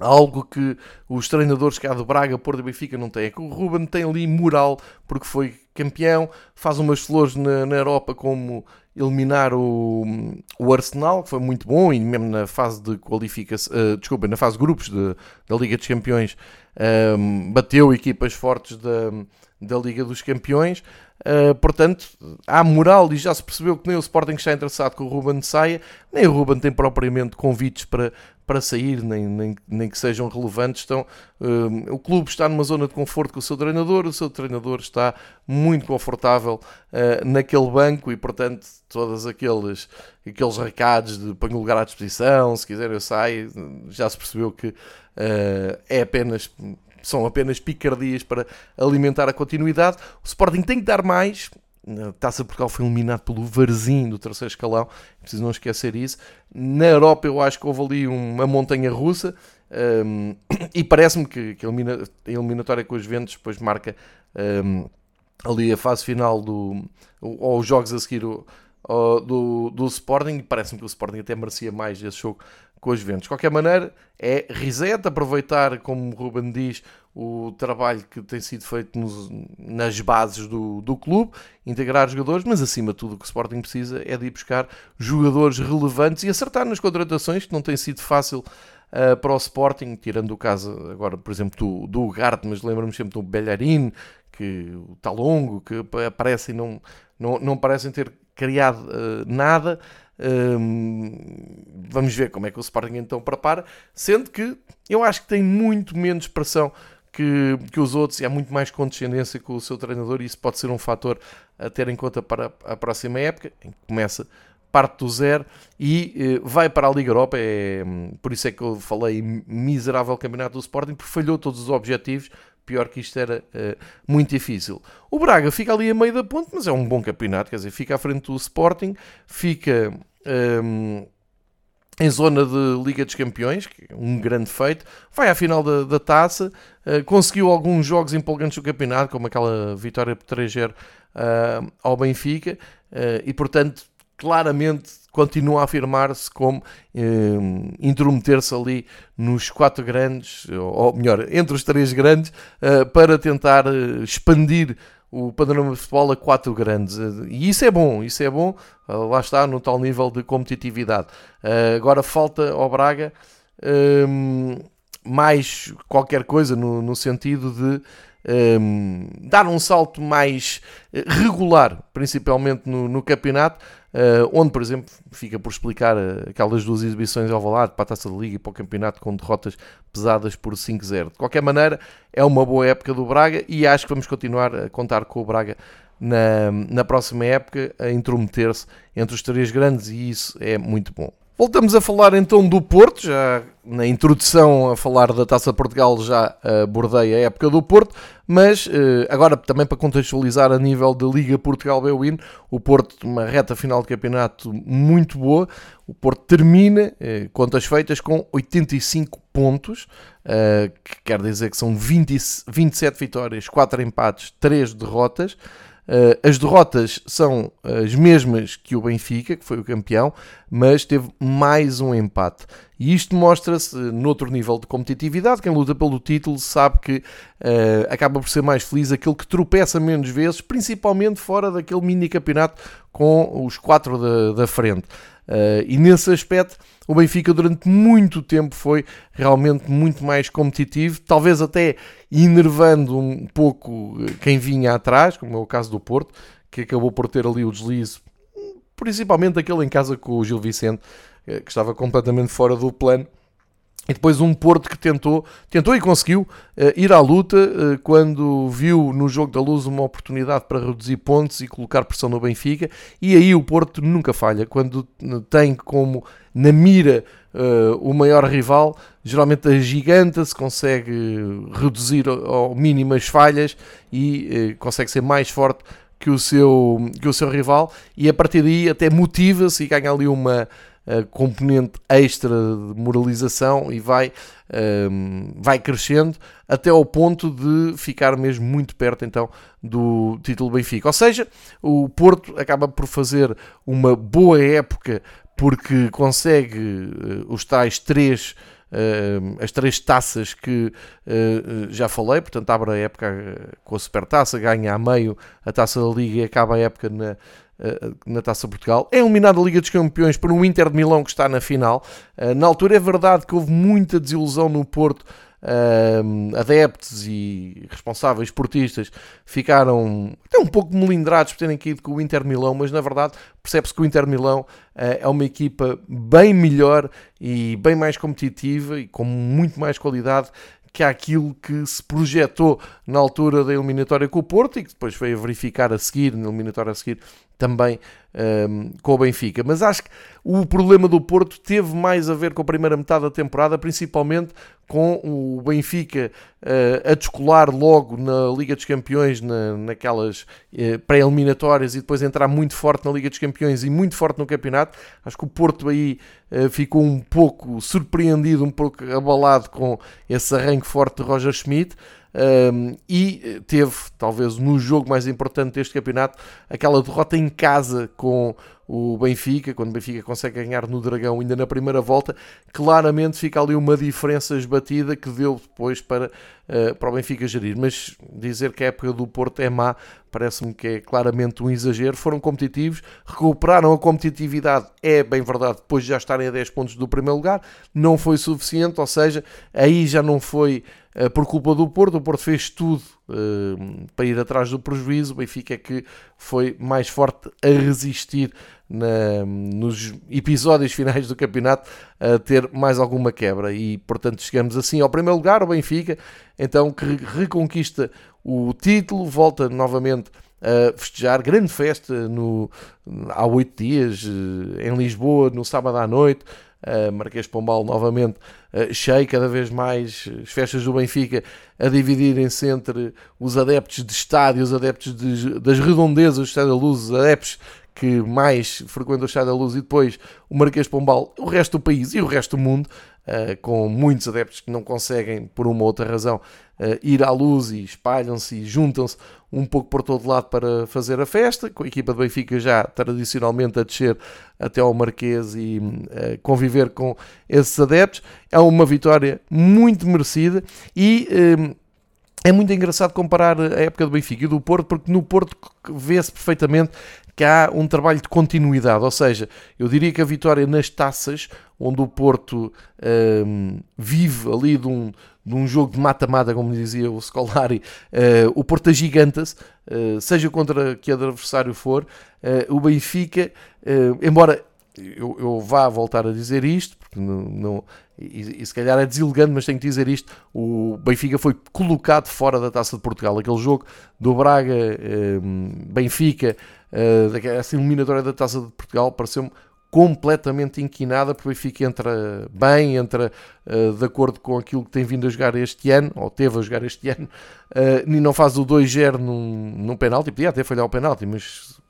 algo que os treinadores cá do Braga, Porto e Benfica não têm. O Ruben tem ali moral, porque foi campeão, faz umas flores na, na Europa como eliminar o, o Arsenal, que foi muito bom, e mesmo na fase de qualificação, uh, desculpa, na fase de grupos de, da Liga dos Campeões, um, bateu equipas fortes da, da Liga dos Campeões. Uh, portanto, há moral e já se percebeu que nem o Sporting está interessado que o Ruben saia, nem o Ruben tem propriamente convites para, para sair, nem, nem, nem que sejam relevantes. Então, uh, o clube está numa zona de conforto com o seu treinador, o seu treinador está muito confortável uh, naquele banco e, portanto, todos aqueles, aqueles recados de ponho lugar à disposição, se quiser eu saio, já se percebeu que é apenas são apenas picardias para alimentar a continuidade. O Sporting tem que dar mais. A Taça de Portugal foi eliminado pelo Varzim do terceiro escalão, é preciso não esquecer isso. Na Europa eu acho que houve ali uma montanha russa um, e parece-me que, que, a eliminatória com os ventos depois marca um, ali a fase final do, ou os jogos a seguir o, do, do Sporting e parece-me que o Sporting até merecia mais esse jogo com os ventos. De qualquer maneira, é reset, aproveitar, como o Ruben diz, o trabalho que tem sido feito nos, nas bases do, do clube, integrar jogadores, mas acima de tudo o que o Sporting precisa é de ir buscar jogadores relevantes e acertar nas contratações, que não tem sido fácil uh, para o Sporting, tirando o caso agora, por exemplo, do, do Ugarte, mas lembro-me sempre do Belharin, que o Talongo, que aparecem não, não, não parecem ter criado uh, nada. Vamos ver como é que o Sporting então prepara, sendo que eu acho que tem muito menos pressão que, que os outros e há muito mais condescendência com o seu treinador e isso pode ser um fator a ter em conta para a próxima época, em que começa parte do zero e eh, vai para a Liga Europa. É, por isso é que eu falei miserável campeonato do Sporting, porque falhou todos os objetivos. Pior que isto era eh, muito difícil. O Braga fica ali a meio da ponte, mas é um bom campeonato, quer dizer, fica à frente do Sporting, fica um, em zona de Liga dos Campeões, que é um grande feito, vai à final da, da taça, uh, conseguiu alguns jogos empolgantes do campeonato, como aquela vitória por 3-0 uh, ao Benfica, uh, e portanto, claramente continua a afirmar-se como intrometer-se ali nos quatro grandes, ou melhor, entre os três grandes, para tentar expandir o panorama de futebol a quatro grandes. E isso é bom, isso é bom, ah, lá está, no tal nível de competitividade. Ah, agora falta ao Braga hum, mais qualquer coisa no, sentido de um, dar um salto mais eh, regular, principalmente no campeonato, uh, onde, por exemplo, fica por explicar uh, aquelas duas exibições ao Valado para a Taça da Liga e para o campeonato com derrotas pesadas por 5-0. De qualquer maneira, é uma boa época do Braga e acho que vamos continuar a contar com o Braga na, na próxima época a intrometer-se entre os três grandes e isso é muito bom. Voltamos a falar então do Porto, já na introdução a falar da Taça Portugal já abordei a época do Porto, mas eh, agora também para contextualizar a nível da Liga Portugal Bwin, o Porto uma reta final de campeonato muito boa, o Porto termina, eh, contas feitas, com 85 pontos, eh, que quer dizer que são 20, 27 vitórias, 4 empates, 3 derrotas, as derrotas são as mesmas que o Benfica, que foi o campeão, mas teve mais um empate. E isto mostra-se noutro nível de competitividade. Quem luta pelo título sabe que uh, acaba por ser mais feliz aquele que tropeça menos vezes, principalmente fora daquele mini campeonato com os quatro da, da frente. Uh, e nesse aspecto, o Benfica durante muito tempo foi realmente muito mais competitivo, talvez até enervando um pouco quem vinha atrás, como é o caso do Porto, que acabou por ter ali o deslize, principalmente aquele em casa com o Gil Vicente, eh, que estava completamente fora do plano. E depois um Porto que tentou, tentou e conseguiu uh, ir à luta uh, quando viu no jogo da luz uma oportunidade para reduzir pontos e colocar pressão no Benfica. E aí o Porto nunca falha. Quando tem como na mira uh, o maior rival, geralmente a giganta se consegue reduzir ao mínimo as falhas e consegue ser mais forte que o seu, que o seu rival. E a partir daí até motiva-se e ganha ali uma componente extra de moralização e vai, um, vai crescendo até ao ponto de ficar mesmo muito perto então do título Benfica. Ou seja, o Porto acaba por fazer uma boa época porque consegue uh, os tais três Uh, as três taças que uh, já falei, portanto abre a época com a Supertaça, ganha a meio a Taça da Liga e acaba a época na, eh, na Taça Portugal. É eliminado da Liga dos Campeões por um Inter de Milão que está na final. Eh, na altura é verdade que houve muita desilusão no Porto. Uh, adeptos e responsáveis esportistas ficaram até um pouco melindrados por terem caído com o Inter Milão, mas na verdade percebe-se que o Inter Milão uh, é uma equipa bem melhor e bem mais competitiva e com muito mais qualidade que aquilo que se projetou na altura da eliminatória com o Porto e que depois a verificar a seguir, na eliminatória a seguir, também um, com o Benfica. Mas acho que o problema do Porto teve mais a ver com a primeira metade da temporada, principalmente com o Benfica uh, a descolar logo na Liga dos Campeões, na, naquelas uh, pré-eliminatórias, e depois entrar muito forte na Liga dos Campeões e muito forte no campeonato. Acho que o Porto aí uh, ficou um pouco surpreendido, um pouco abalado com esse arranque forte de Roger Schmidt. Um, e teve, talvez, no jogo mais importante deste campeonato, aquela derrota em casa com o Benfica, quando o Benfica consegue ganhar no Dragão ainda na primeira volta, claramente fica ali uma diferença esbatida que deu depois para, uh, para o Benfica gerir. Mas dizer que a época do Porto é má, parece-me que é claramente um exagero. Foram competitivos, recuperaram a competitividade, é bem verdade, depois de já estarem a 10 pontos do primeiro lugar, não foi suficiente, ou seja, aí já não foi por culpa do Porto, o Porto fez tudo uh, para ir atrás do prejuízo, o Benfica é que foi mais forte a resistir na, nos episódios finais do campeonato a ter mais alguma quebra. E portanto chegamos assim ao primeiro lugar, o Benfica então que reconquista o título, volta novamente a festejar, grande festa no, há oito dias eh, em Lisboa, no sábado à noite, uh, Marquês Pombal novamente uh, cheio, cada vez mais as festas do Benfica a dividirem-se entre os adeptos de estádio, os adeptos de, das redondezas do Estádio os adeptos que mais frequenta o Estádio da Luz e depois o Marquês Pombal, o resto do país e o resto do mundo, uh, com muitos adeptos que não conseguem, por uma ou outra razão, uh, ir à luz e espalham-se e juntam-se um pouco por todo lado para fazer a festa, com a equipa do Benfica já tradicionalmente a descer até ao Marquês e uh, conviver com esses adeptos. É uma vitória muito merecida e é muito engraçado comparar a época do Benfica e do Porto, porque no Porto vê-se perfeitamente que há um trabalho de continuidade, ou seja, eu diria que a vitória nas taças, onde o Porto um, vive ali de um, de um jogo de mata-mata, como dizia o Scolari, uh, o Porto agiganta-se, uh, seja contra que adversário for, uh, o Benfica, embora eu, eu, vá voltar a dizer isto, porque não, não e, e, se calhar é deselegante, mas tenho que dizer isto: o Benfica foi colocado fora da taça de Portugal. Aquele jogo do Braga, Benfica, uh, essa eliminatória da taça de Portugal, pareceu-me completamente inquinada, porque o Benfica entra bem, entra uh, de acordo com aquilo que tem vindo a jogar este ano, ou teve a jogar este ano, uh, e não faz o 2-0 num, num penalti, podia até falhar o penalti, mas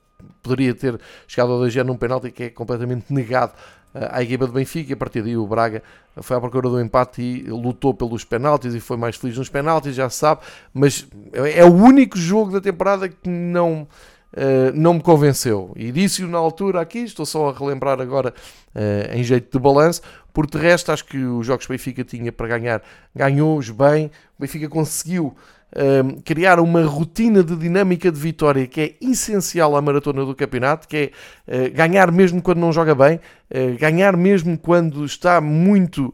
poderia ter chegado ao 2-0 num penalti que é completamente negado uh, à equipa do Benfica, a partir daí o Braga foi à procura do empate e lutou pelos penaltis e foi mais feliz nos penaltis, já se sabe, mas é o único jogo da temporada que não Uh, não me convenceu. E disse-o na altura aqui, estou só a relembrar agora uh, em jeito de balanço, porque de resto acho que os jogos que o Benfica tinha para ganhar, ganhou-os bem, o Benfica conseguiu uh, criar uma rotina de dinâmica de vitória que é essencial à maratona do campeonato, que é ganhar mesmo quando não joga bem, ganhar mesmo quando está muito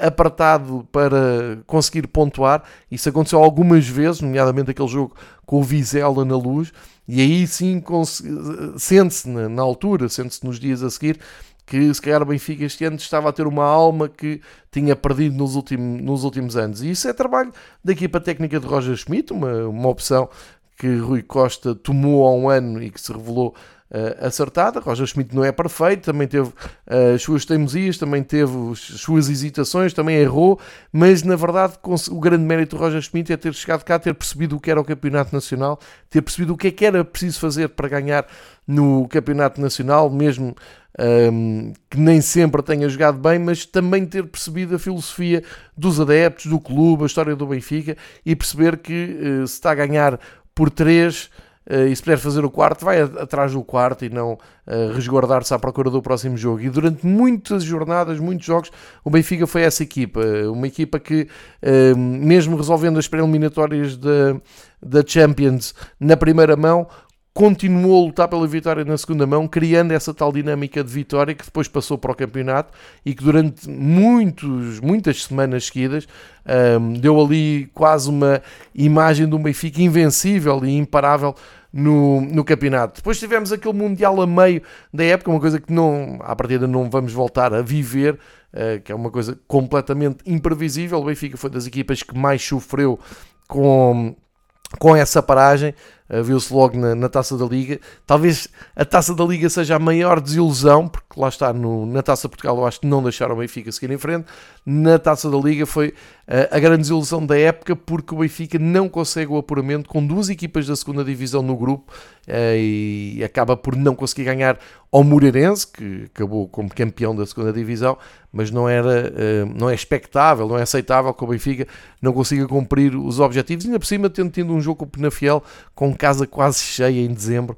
apertado para conseguir pontuar. Isso aconteceu algumas vezes, nomeadamente aquele jogo com o Vizela na luz, e aí sim sente-se na, na altura, sente-se nos dias a seguir, que se calhar o Benfica este ano estava a ter uma alma que tinha perdido nos, nos últimos anos. E isso é trabalho da equipa técnica de Roger Schmidt, uma, uma opção que Rui Costa tomou há um ano e que se revelou uh, acertada. Roger Schmidt não é perfeito, também teve uh, as suas teimosias, também teve as suas hesitações, também errou, mas na verdade o grande mérito do Roger Schmidt é ter chegado cá, ter percebido o que era o Campeonato Nacional, ter percebido o que é que era preciso fazer para ganhar no Campeonato Nacional, mesmo um, que nem sempre tenha jogado bem, mas também ter percebido a filosofia dos adeptos, do clube, a história do Benfica e perceber que uh, se está a ganhar por 3 eh, e se puder fazer o quarto, vai atrás do quarto e não uh, resguardar-se à procura do próximo jogo. E durante muitas jornadas, muitos jogos, o Benfica foi essa equipa. Uma equipa que, uh, mesmo resolvendo as preliminatórias da, da Champions na primeira mão, continuou a lutar pela vitória na segunda mão, criando essa tal dinâmica de vitória que depois passou para o campeonato e que durante muitos, muitas semanas seguidas um, deu ali quase uma imagem de um Benfica invencível e imparável no, no campeonato. Depois tivemos aquele Mundial a meio da época, uma coisa que não, à partida não vamos voltar a viver, uh, que é uma coisa completamente imprevisível. O Benfica foi das equipas que mais sofreu com, com essa paragem. Uh, Viu-se logo na, na, taça da Liga. Talvez a taça da Liga seja a maior desilusão, porque lá está no, na taça Portugal, eu acho que não deixaram o Benfica seguir em frente. Na taça da Liga foi uh, a grande desilusão da época, porque o Benfica não consegue o apuramento com duas equipas da segunda divisão no grupo uh, e acaba por não conseguir ganhar ao Moreirense, que acabou como campeão da segunda divisão, mas não, era, não é expectável, não é aceitável que o Benfica não consiga cumprir os objetivos, ainda por cima tendo tido um jogo com o Penafiel com casa quase cheia em dezembro,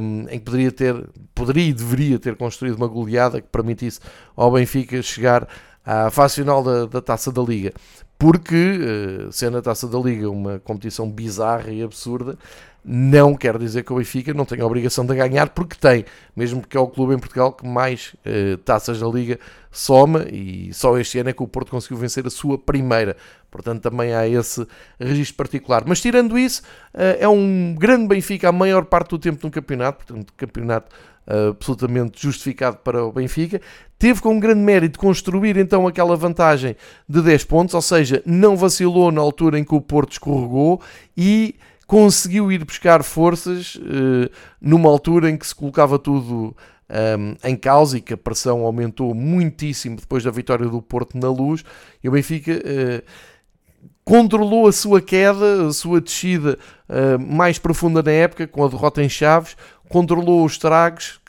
um, em que poderia ter, poderia e deveria ter construído uma goleada que permitisse ao Benfica chegar à fase final da, da Taça da Liga. Porque, uh, sendo a Taça da Liga uma competição bizarra e absurda, não quer dizer que o Benfica não tenha a obrigação de ganhar, porque tem, mesmo porque é o clube em Portugal que mais uh, taças da Liga soma e só este ano é que o Porto conseguiu vencer a sua primeira. Portanto, também há esse registro particular. Mas tirando isso, uh, é um grande Benfica a maior parte do tempo no campeonato, portanto, campeonato uh, absolutamente justificado para o Benfica. Teve com um grande mérito construir então aquela vantagem de 10 pontos, ou seja, não vacilou na altura em que o Porto escorregou e conseguiu ir buscar forças uh, numa altura em que se colocava tudo um, ehm, em causa e que a pressão aumentou muitíssimo depois da vitória do Porto na luz e o Benfica uh, controlou a sua queda, a sua descida uh, mais profunda na época com a derrota em Chaves, controlou os estragos,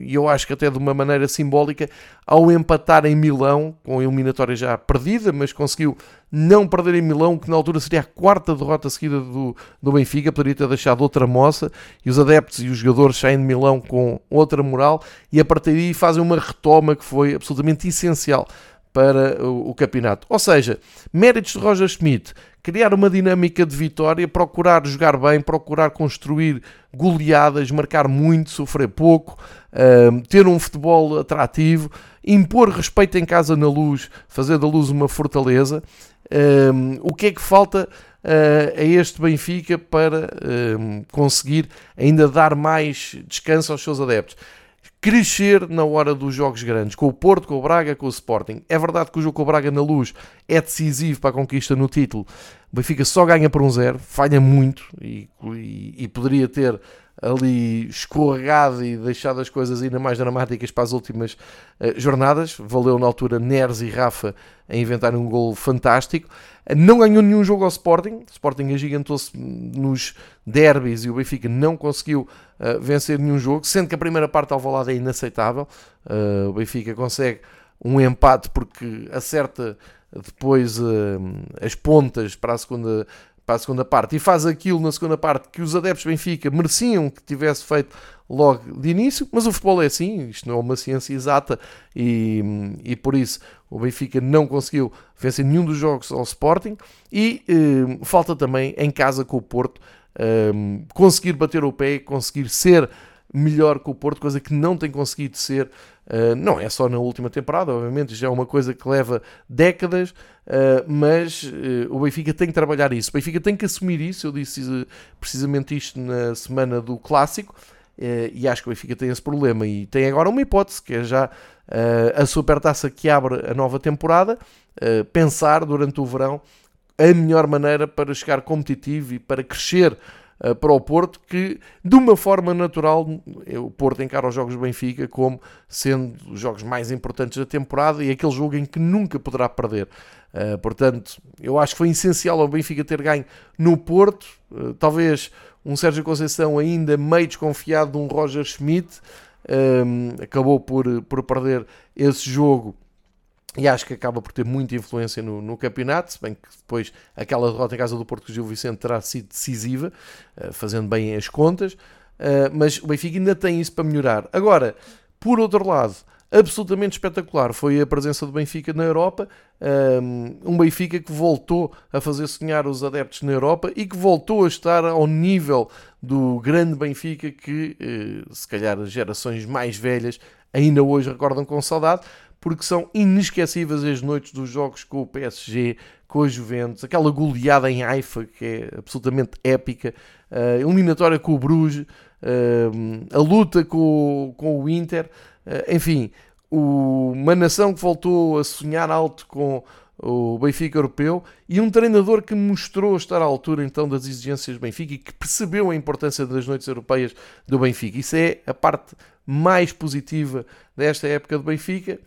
e eu acho que até de uma maneira simbólica, ao empatar em Milão, com a eliminatória já perdida, mas conseguiu não perder em Milão, que na altura seria a quarta derrota seguida do, do Benfica, poderia ter deixado outra moça, e os adeptos e os jogadores saem de Milão com outra moral, e a partir daí fazem uma retoma que foi absolutamente essencial para o, campeonato. Ou seja, méritos de Roger Schmidt, criar uma dinâmica de vitória, procurar jogar bem, procurar construir goleadas, marcar muito, sofrer pouco, ter um futebol atrativo, impor respeito em casa na luz, fazer da luz uma fortaleza. O que é que falta uh, a este Benfica para conseguir ainda dar mais descanso aos seus adeptos? Crescer na hora dos jogos grandes, com o Porto, com o Braga, com o Sporting. É verdade que o jogo com o Braga na luz é decisivo para a conquista no título, O Benfica só ganha por um zero, falha muito e, e, e poderia ter ali escorregado e deixado as coisas ainda mais dramáticas para as últimas uh, jornadas. Valeu na altura Neres e Rafa a inventarem um gol fantástico. Não ganhou nenhum jogo ao Sporting. O Sporting agigantou-se nos derbys e o Benfica não conseguiu uh, vencer nenhum jogo, sendo que a primeira parte ao Valado é inaceitável. Uh, o Benfica consegue um empate porque acerta depois as pontas para a segunda para a segunda parte. E faz aquilo na segunda parte que os adeptos Benfica mereciam que tivesse feito logo de início, mas o futebol é assim, isto não é uma ciência exata e, e por isso o Benfica não conseguiu vencer nenhum dos jogos ao Sporting e eh, falta também em casa com o Porto eh, conseguir bater o pé, conseguir ser melhor que o Porto, coisa que não tem conseguido ser, uh, não é só na última temporada, obviamente, já é uma coisa que leva décadas, uh, mas uh, o Benfica tem que trabalhar isso, o Benfica tem que assumir isso, eu disse precisamente isto na semana do Clássico, e acho que o Benfica tem esse problema, e tem agora uma hipótese, que é já a supertaça que abre a nova temporada, pensar durante o verão a melhor maneira para chegar competitivo e para crescer eh, para o Porto, que de uma forma natural o Porto encara os jogos do Benfica como sendo os jogos mais importantes da temporada e aquele jogo em que nunca poderá perder. Uh, portanto, eu acho que foi essencial ao Benfica ter ganho no Porto, uh, talvez um Sérgio Conceição ainda meio desconfiado de um Roger Schmidt, acabou por, por perder esse jogo e acho que acaba por ter muita influência no, no, campeonato, se bem que depois aquela derrota em casa do Porto com o Gil Vicente terá sido decisiva, uh, fazendo bem as contas, uh, mas o Benfica ainda tem isso para melhorar. Agora, por outro lado, absolutamente espetacular foi a presença do Benfica na Europa, um, um Benfica que voltou a fazer sonhar os adeptos na Europa e que voltou a estar ao nível do grande Benfica que, se calhar, as gerações mais velhas ainda hoje recordam com saudade, porque são inesquecíveis as noites dos jogos com o PSG, com a Juventus, aquela goleada em Haifa que é absolutamente épica, a eliminatória com o Bruges, a luta com, com o Inter, enfim, uma nação que voltou a sonhar alto com o Benfica europeu e um treinador que mostrou estar à altura então das exigências do Benfica e que percebeu a importância das noites europeias do Benfica. Isso é a parte mais positiva desta época do Benfica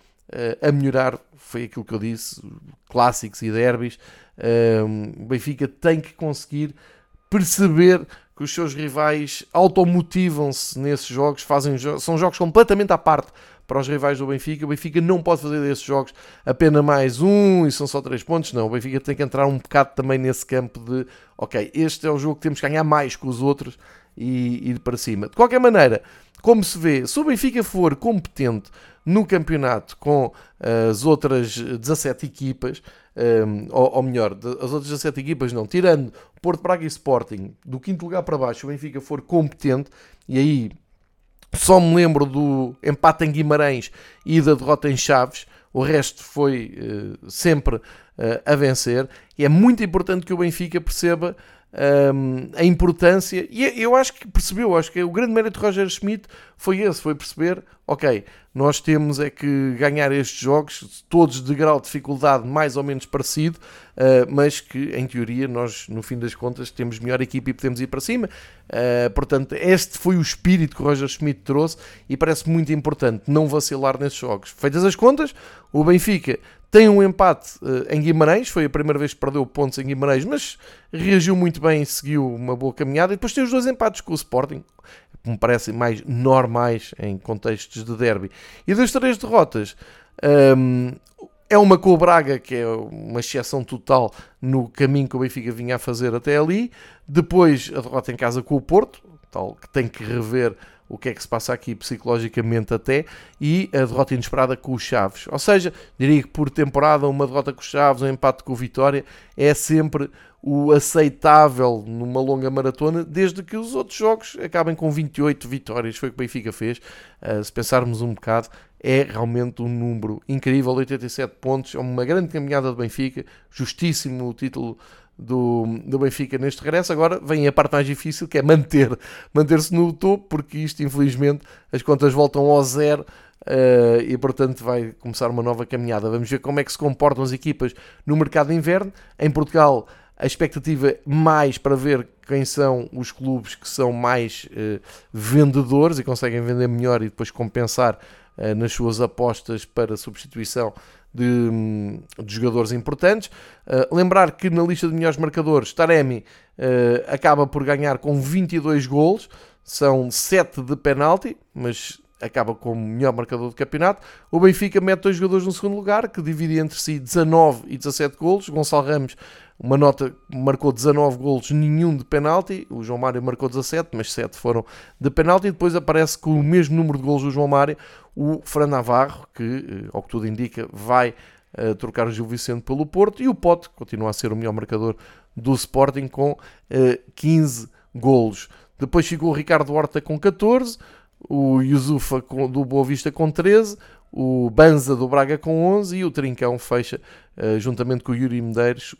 a melhorar, foi aquilo que eu disse, clássicos e derbys. O Benfica tem que conseguir perceber que os seus rivais automotivam-se nesses jogos, fazem são jogos completamente à parte para os rivais do Benfica. O Benfica não pode fazer desses jogos apenas mais um e são só três pontos. Não, o Benfica tem que entrar um bocado também nesse campo de ok, este é o jogo que temos que ganhar mais que os outros e ir para cima. De qualquer maneira, como se vê, se o Benfica for competente no campeonato com as outras 17 equipas, um, ou, melhor, as outras 17 equipas não, tirando Porto Braga e Sporting, do quinto lugar para baixo, o Benfica for competente, e aí só me lembro do empate em Guimarães e da derrota em Chaves, o resto foi uh, sempre uh, a vencer, e é muito importante que o Benfica perceba um, a importância, e eu acho que percebeu, acho que o grande mérito de Roger Schmidt foi esse, foi perceber, ok, nós temos é que ganhar estes jogos, todos de grau de dificuldade mais ou menos parecido, uh, mas que em teoria nós, no fim das contas, temos melhor equipe e podemos ir para cima. Uh, portanto, este foi o espírito que o Roger Schmidt trouxe e parece muito importante não vacilar nesses jogos. Feitas as contas, o Benfica tem um empate uh, em Guimarães, foi a primeira vez que perdeu pontos em Guimarães, mas reagiu muito bem e seguiu uma boa caminhada. E depois tem os dois empates com o Sporting, que me parecem mais normais em contextos de derby. E das três derrotas, um, é uma com o Braga, que é uma exceção total no caminho que o Benfica vinha a fazer até ali. Depois a derrota em casa com o Porto, tal que tem que rever o que é que se passa aqui psicologicamente até, e a derrota inesperada com os Chaves. Ou seja, diria que por temporada uma derrota com os Chaves, um empate com o Vitória, é sempre o aceitável numa longa maratona, desde que os outros jogos acabem com 28 vitórias, foi o que o Benfica fez. Uh, se pensarmos um bocado, é realmente um número incrível, 87 pontos, é uma grande caminhada do Benfica, justíssimo o título do, do Benfica neste regresso. Agora vem a parte mais difícil que é manter, manter-se no topo, porque isto infelizmente as contas voltam ao zero. Uh, e portanto vai começar uma nova caminhada. Vamos ver como é que se comportam as equipas no mercado de inverno. Em Portugal a expectativa mais para ver quem são os clubes que são mais uh, vendedores e conseguem vender melhor e depois compensar uh, nas suas apostas para substituição de, um, de jogadores importantes. Uh, lembrar que na lista de melhores marcadores, Taremi acaba por ganhar com 22 golos, são 7 de penalti, mas acaba como melhor marcador do campeonato. O Benfica mete dois jogadores no segundo lugar, que divide entre si 19 e 17 golos. Gonçalo Ramos, uma nota, marcou 19 golos, nenhum de penalti. O João Mário marcou 17, mas 7 foram de penalti. Depois aparece com o mesmo número de golos do João Mário, o Fran Navarro, que, eh, ao que tudo indica, vai uh, trocar o Gil Vicente pelo Porto. E o Pote continua a ser o melhor marcador do Sporting com uh, eh, 15 golos. Depois ficou o Ricardo Horta com 14, o Yusufa do Boa Vista com 13, o Banza do Braga com 11 e o Trincão fecha uh, juntamente com o Yuri Medeiros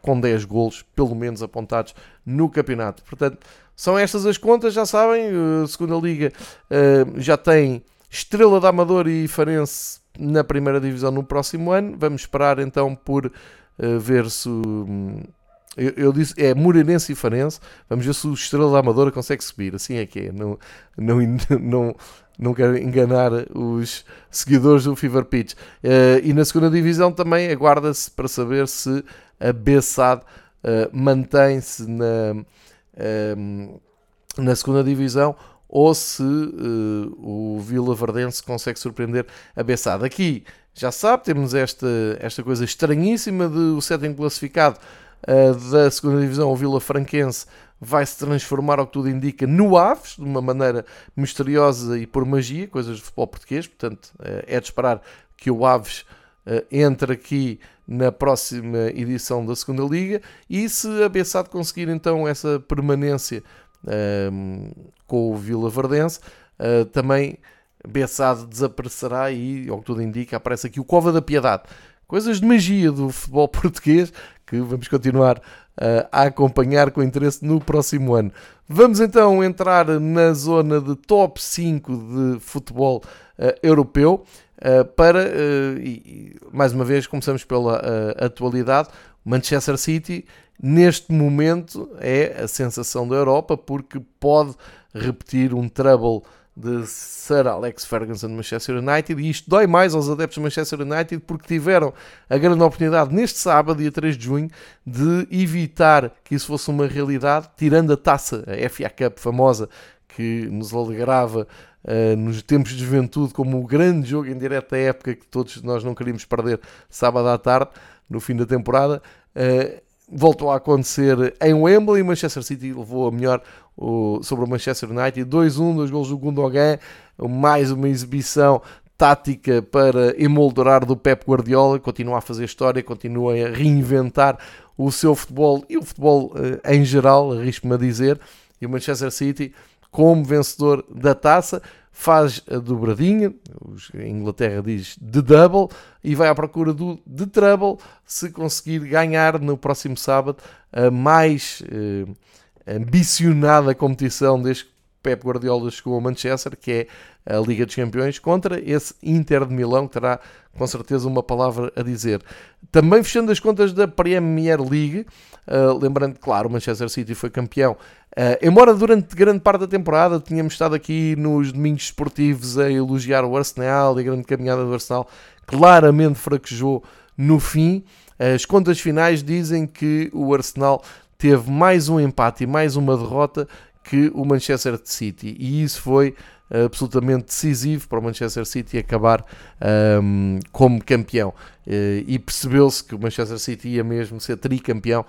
com 10 golos, pelo menos apontados no campeonato. Portanto, são estas as contas, já sabem, a segunda liga uh, já tem Estrela da Amador e Farense na primeira divisão no próximo ano. Vamos esperar então por ver se... Eu, eu, disse, é Moreirense e Farense. Vamos ver se o Estrela da Amadora consegue subir. Assim é que é. Não, não, não, não quero enganar os seguidores do Fever Pitch. Uh, e na segunda divisão também aguarda-se para saber se a Bessade uh, mantém-se na, uh, na segunda divisão ou se o Vila Verdense consegue surpreender a Bessade. Aqui, já sabe, temos esta, esta coisa estranhíssima de o sétimo classificado da segunda divisão, o Vila Franquense, vai se transformar, ao que tudo indica, no Aves, de uma maneira misteriosa e por magia, coisas de futebol português. Portanto, eh, é de esperar que o Aves eh, entre aqui na próxima edição da segunda Liga e se a Bessade conseguir então essa permanência ehm, com o Vila Verdense, uh, também Bessade desaparecerá e, ao que tudo indica, aparece aqui o Cova da Piedade. Coisas de magia do futebol português que vamos continuar uh, a acompanhar com interesse no próximo ano. Vamos então entrar na zona de top 5 de futebol uh, europeu. Uh, para, e, mais uma vez, começamos pela atualidade. Manchester City, neste momento, é a sensação da Europa porque pode repetir um treble de Sir Alex Ferguson de Manchester United e isto dói mais aos adeptos de Manchester United porque tiveram a grande oportunidade neste sábado, dia 3 de junho, de evitar que isso fosse uma realidade, tirando a taça, a FA Cup famosa, que nos alegrava uh, nos tempos de juventude como o grande jogo em direto da época que todos nós não queríamos perder sábado à tarde, no fim da temporada. Uh, voltou a acontecer em Wembley. Manchester City levou a melhor o, sobre o Manchester United. 2-1, dois gols do Gundogan, mais uma exibição tática para emoldurar do Pep Guardiola, continua a fazer história, continua a reinventar o seu futebol e o futebol eh, em geral, arrisco-me a dizer, e o Manchester City como vencedor da taça faz a dobradinha, a Inglaterra diz de double, e vai à procura do de treble. Se conseguir ganhar no próximo sábado a mais eh, ambicionada competição desde que Pep Guardiola chegou a Manchester, que é a Liga dos Campeões, contra esse Inter de Milão, que terá com certeza uma palavra a dizer. Também fechando as contas da Premier League, uh, lembrando claro, o Manchester City foi campeão, uh, embora durante grande parte da temporada tínhamos estado aqui nos domingos esportivos a elogiar o Arsenal e a grande caminhada do Arsenal, claramente fraquejou no fim. As contas finais dizem que o Arsenal teve mais um empate e mais uma derrota que o Manchester City. E isso foi absolutamente decisivo para o Manchester City acabar um, como campeão. Uh, e percebeu-se que o Manchester City ia mesmo ser tricampeão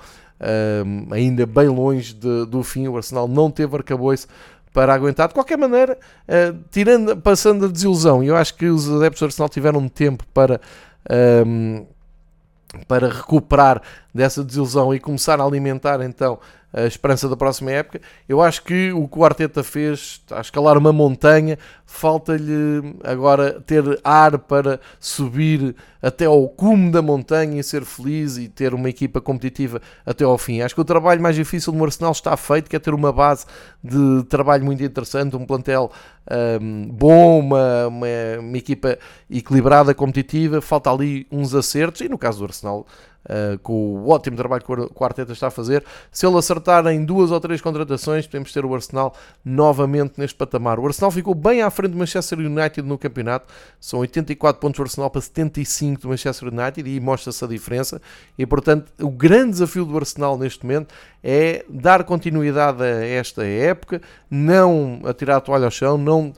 um, ainda bem longe de, do fim, o Arsenal não teve arcabouço para aguentar. De qualquer maneira, uh, tirando, passando a desilusão, eu acho que os adeptos do Arsenal tiveram tempo para um, para recuperar dessa desilusão e começar a alimentar então a esperança da próxima época. Eu acho que o que o Arteta fez, a escalar uma montanha, falta-lhe agora ter ar para subir até ao cume da montanha e ser feliz e ter uma equipa competitiva até ao fim. Acho que o trabalho mais difícil no Arsenal está feito, que é ter uma base de trabalho muito interessante, um plantel um, bom, uma, uma, uma equipa equilibrada, competitiva. Falta ali uns acertos e no caso do Arsenal uh, com o ótimo trabalho que o Arteta está a fazer. Se ele acertar em duas ou três contratações, podemos ter o Arsenal novamente neste patamar. O Arsenal ficou bem à frente do Manchester United no campeonato, são 84 pontos do Arsenal para 75 do Manchester United e mostra-se a diferença. E portanto, o grande desafio do Arsenal neste momento é dar continuidade a esta época, não atirar a toalha ao chão, não,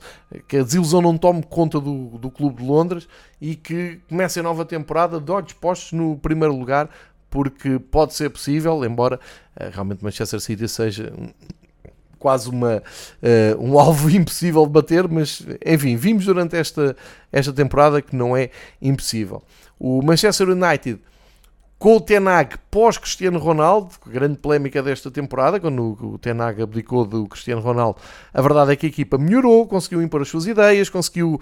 que a desilusão não tome conta do, do Clube de Londres e que comece a nova temporada de olhos postos no primeiro lugar, porque pode ser possível, embora uh, realmente Manchester City seja quase uma, uh, um alvo impossível de bater, mas enfim, vimos durante esta, esta temporada que não é impossível. O Manchester United com o Tenag pós-Cristiano Ronaldo, grande polémica desta temporada, quando o Tenag abdicou do Cristiano Ronaldo, a verdade é que a equipa melhorou, conseguiu impor as suas ideias, conseguiu uh,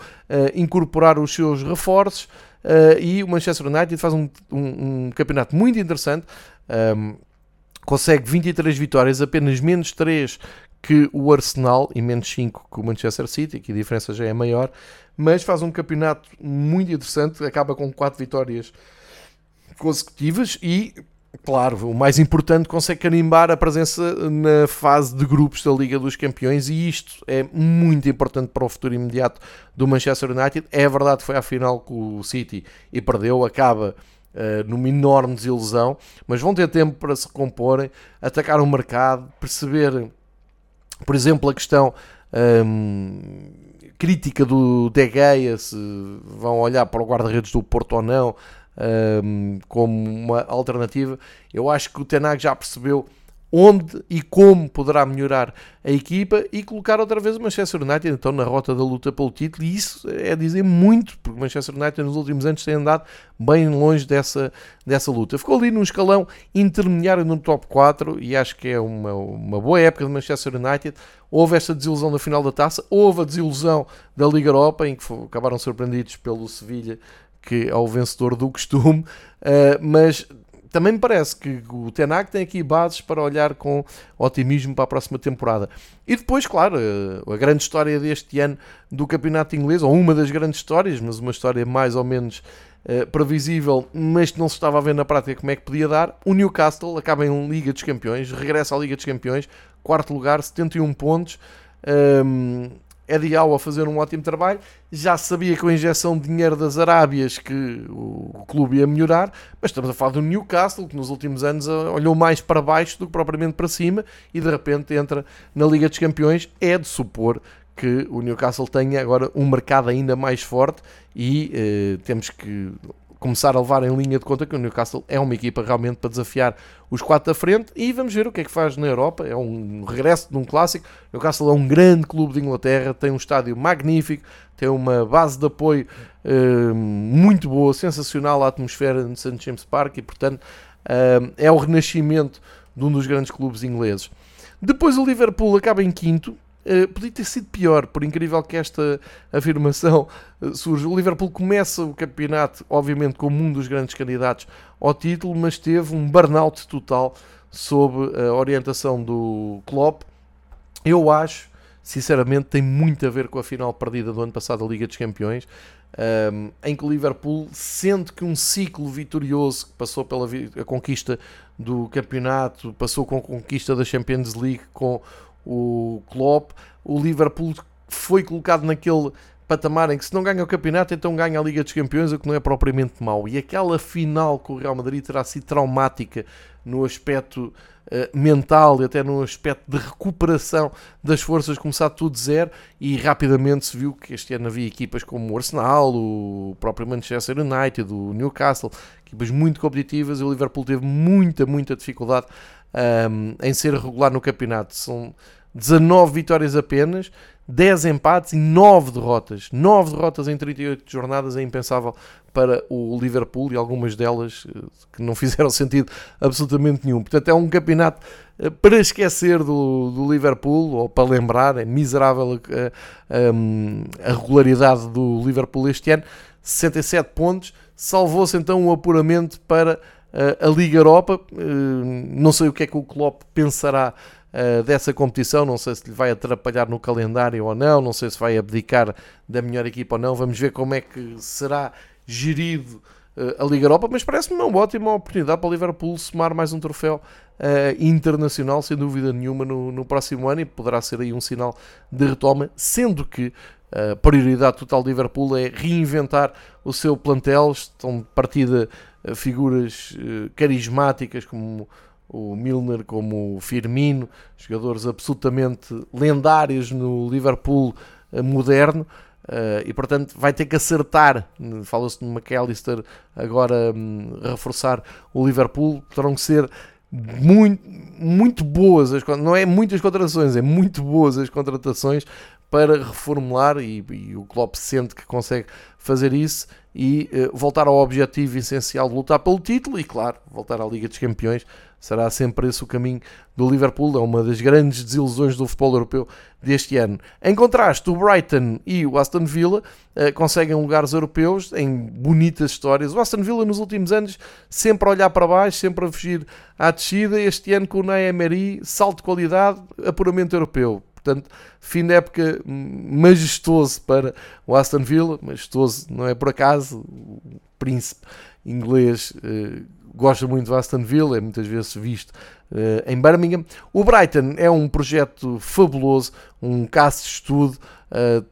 incorporar os seus reforços uh, e o Manchester United faz um, um, um campeonato muito interessante, um, consegue 23 vitórias, apenas menos 3 que o Arsenal e menos 5 que o Manchester City, que a diferença já é maior, mas faz um campeonato muito interessante, acaba com 4 vitórias consecutivas e, claro, o mais importante, consegue carimbar a presença na fase de grupos da Liga dos Campeões e isto é muito importante para o futuro imediato do Manchester United. É verdade que foi à final com o City e perdeu, acaba uh, numa enorme desilusão, mas vão ter tempo para se recomporem, atacar o mercado, perceber, por exemplo, a questão. Um, crítica do De Gea, se vão olhar para o guarda-redes do Porto ou não, um, como uma alternativa. Eu acho que o Tenag já percebeu onde e como poderá melhorar a equipa e colocar outra vez o Manchester United então na rota da luta pelo título. E isso é dizer muito porque o Manchester United nos últimos anos tem andado bem longe dessa, dessa luta. Ficou ali num escalão intermediário no top 4 e acho que é uma, uma boa época de Manchester United. Houve esta desilusão na final da taça houve a desilusão da Liga Europa em que acabaram surpreendidos pelo Sevilha que é o vencedor do costume, uh, mas também me parece que o Tenac tem aqui bases para olhar com otimismo para a próxima temporada. E depois, claro, eh, a grande história deste ano do campeonato inglês, ou uma das grandes histórias, mas uma história mais ou menos uh, previsível, mas que não se estava a ver na prática como é que podia dar. O Newcastle acaba em Liga dos Campeões, regressa à Liga dos Campeões, quarto lugar, 71 pontos. Um, ehm, Eddie Howe a fazer um ótimo trabalho, já sabia com a injeção de dinheiro das Arábias que o clube ia melhorar, mas estamos a falar do Newcastle, que nos últimos anos olhou mais para baixo do que propriamente para cima e de repente entra na Liga dos Campeões. É de supor que o Newcastle tenha agora um mercado ainda mais forte e eh, temos que começar a levar em linha de conta que o Newcastle é uma equipa realmente para desafiar os quatro da frente e vamos ver o que é que faz na Europa. É um regresso de um clássico. O Newcastle é um grande clube de Inglaterra, tem um estádio magnífico, tem uma base de apoio uh, muito boa, sensacional a atmosfera no St. James Park e, portanto, uh, é o renascimento de um dos grandes clubes ingleses. Depois o Liverpool acaba em quinto, Uh, podia ter sido pior, por incrível que esta afirmação uh, surja. O Liverpool começa o campeonato, obviamente, como um dos grandes candidatos ao título, mas teve um burnout total sob a orientação do Klopp. Eu acho, sinceramente, tem muito a ver com a final perdida do ano passado da Liga dos Campeões, um, em que o Liverpool sente que um ciclo vitorioso que passou pela a conquista do campeonato, passou com a conquista da Champions League, com o Klopp, o Liverpool foi colocado naquele patamar em que se não ganha o campeonato, então ganha a Liga dos Campeões, o que não é propriamente mau. E aquela final com o Real Madrid terá sido traumática no aspecto uh, mental e até no aspecto de recuperação das forças, começar tudo zero e rapidamente se viu que este ano havia equipas como o Arsenal, o próprio Manchester United, o Newcastle, equipas muito competitivas e o Liverpool teve muita, muita dificuldade um, em ser regular no campeonato. São 19 vitórias apenas, 10 empates e 9 derrotas. 9 derrotas em 38 jornadas é impensável para o Liverpool e algumas delas eh, que não fizeram sentido absolutamente nenhum. Portanto, é um campeonato eh, para esquecer do, do Liverpool, ou para lembrar, é miserável a, eh, a, a regularidade do Liverpool este ano. 67 pontos, salvou-se então o apuramento para a Liga Europa. Não sei o que é que o Klopp pensará uh, dessa competição. Não sei se lhe vai atrapalhar no calendário ou não, não sei se vai abdicar da melhor equipa ou não. Vamos ver como é que será gerido a Liga Europa, mas parece-me uma ótima oportunidade para o Liverpool somar mais um troféu uh, internacional, sem dúvida nenhuma, no, no, próximo ano e poderá ser aí um sinal de retoma, sendo que a prioridade total do Liverpool é reinventar o seu plantel, estão partida figuras uh, carismáticas como o Milner, como o Firmino, jogadores absolutamente lendários no Liverpool uh, moderno. E portanto vai ter que acertar. Fala-se no McAllister agora um, reforçar o Liverpool. Terão que ser muito, muito boas as não é muitas contratações, é muito boas as contratações para reformular e, e o Klopp sente que consegue fazer isso e uh, voltar ao objetivo essencial de lutar pelo título e claro, voltar à Liga dos Campeões será sempre esse o caminho do Liverpool, é uma das grandes desilusões do futebol europeu deste ano. Em contraste, o Brighton e o Aston Villa uh, conseguem lugares europeus em bonitas histórias. O Aston Villa nos últimos anos sempre a olhar para baixo, sempre a fugir à descida. Este ano com o Ney Emery, salto de qualidade, apuramento europeu. Portanto, fim de época majestoso para o Aston Villa, majestoso não é por acaso, o príncipe inglês uh, gosta muito do Aston Villa, é muitas vezes visto uh, em Birmingham. O Brighton é um projeto fabuloso, um caso de estudo, uh,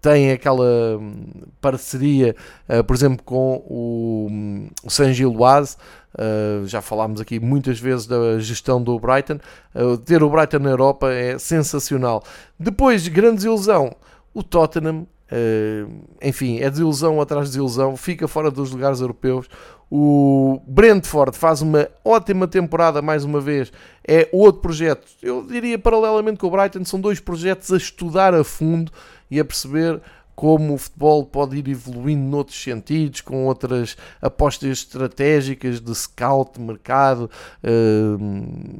tem aquela hum, parceria, uh, por exemplo, com o, um, o Saint Gilloise, Uh, já falámos aqui muitas vezes da gestão do Brighton. Ter o Brighton na Europa é sensacional. Depois, grande desilusão, o Tottenham. Enfim, é desilusão atrás de desilusão, fica fora dos lugares europeus. O Brentford faz uma ótima temporada mais uma vez. É outro projeto, eu diria paralelamente com o Brighton, são dois projetos a estudar a fundo e a perceber como o futebol pode ir evoluindo noutros sentidos, com outras apostas estratégicas de scout, mercado, eh,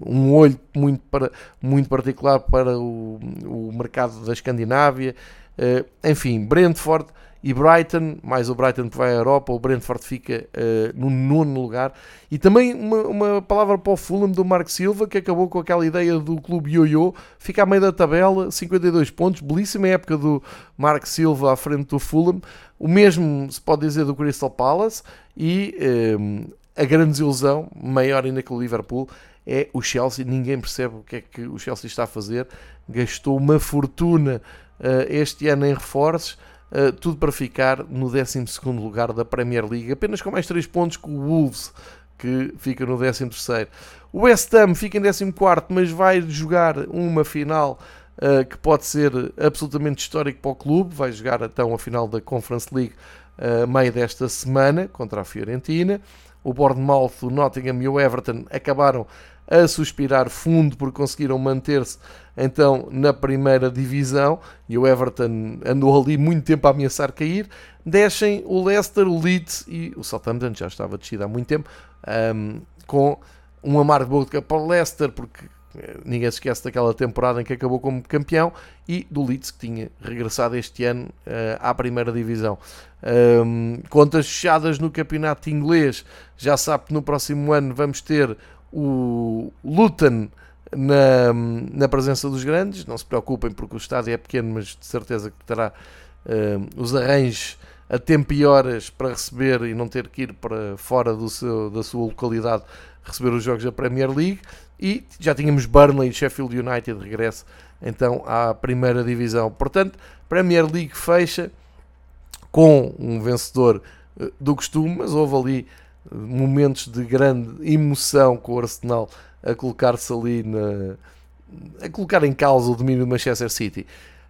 um olho muito, para, muito particular para o, o mercado da Escandinávia. Eh, enfim, Brentford e Brighton, mais o Brighton que vai à Europa, o Brentford fica uh, no nono lugar. E também uma, uma, palavra para o Fulham do Marco Silva, que acabou com aquela ideia do clube Yo-Yo, fica à meio da tabela, 52 pontos, belíssima época do Marco Silva à frente do Fulham. O mesmo se pode dizer do Crystal Palace e um, eh, a grande desilusão, maior ainda que o Liverpool, é o Chelsea. Ninguém percebe o que é que o Chelsea está a fazer. Gastou uma fortuna uh, este ano em reforços Uh, tudo para ficar no 12 lugar da Premier League, apenas com mais 3 pontos que o Wolves, que fica no 13. O West Ham fica em 14, mas vai jogar uma final uh, que pode ser absolutamente histórico para o clube. Vai jogar então a final da Conference League uh, meio desta semana contra a Fiorentina. O Bournemouth, o Nottingham e o Everton acabaram a suspirar fundo porque conseguiram manter-se então na primeira divisão e o Everton andou ali muito tempo a ameaçar cair. Descem o Leicester, o Leeds e o Southampton já estava descido há muito tempo um, com um amargo boca para o Leicester porque eh, ninguém se esquece daquela temporada em que acabou como campeão e do Leeds que tinha regressado este ano uh, à primeira divisão. Um, contas fechadas no campeonato inglês, já sabe que no próximo ano vamos ter o Luton na, na presença dos grandes. Não se preocupem porque o estádio é pequeno, mas de certeza que terá uh, os arranjos a tempo e horas para receber e não ter que ir para fora do seu, da sua localidade receber os jogos da Premier League. E já tínhamos Burnley e Sheffield United de regresso então à primeira divisão. Portanto, Premier League fecha com um vencedor eh, do costume, mas houve ali momentos de grande emoção com o Arsenal a colocar-se ali na, a colocar em causa o domínio do Manchester City.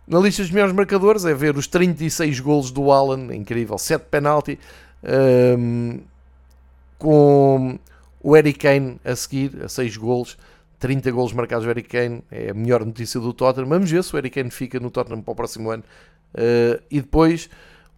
Na lista dos melhores marcadores é ver os 36 golos do Alan, incrível, 7 penalti, um, com o Eric Kane a seguir, a 6 golos, 30 golos marcados do Eric Kane, é a melhor notícia do Tottenham. Vamos ver se o Eric Kane fica no Tottenham para o próximo ano. Uh, e depois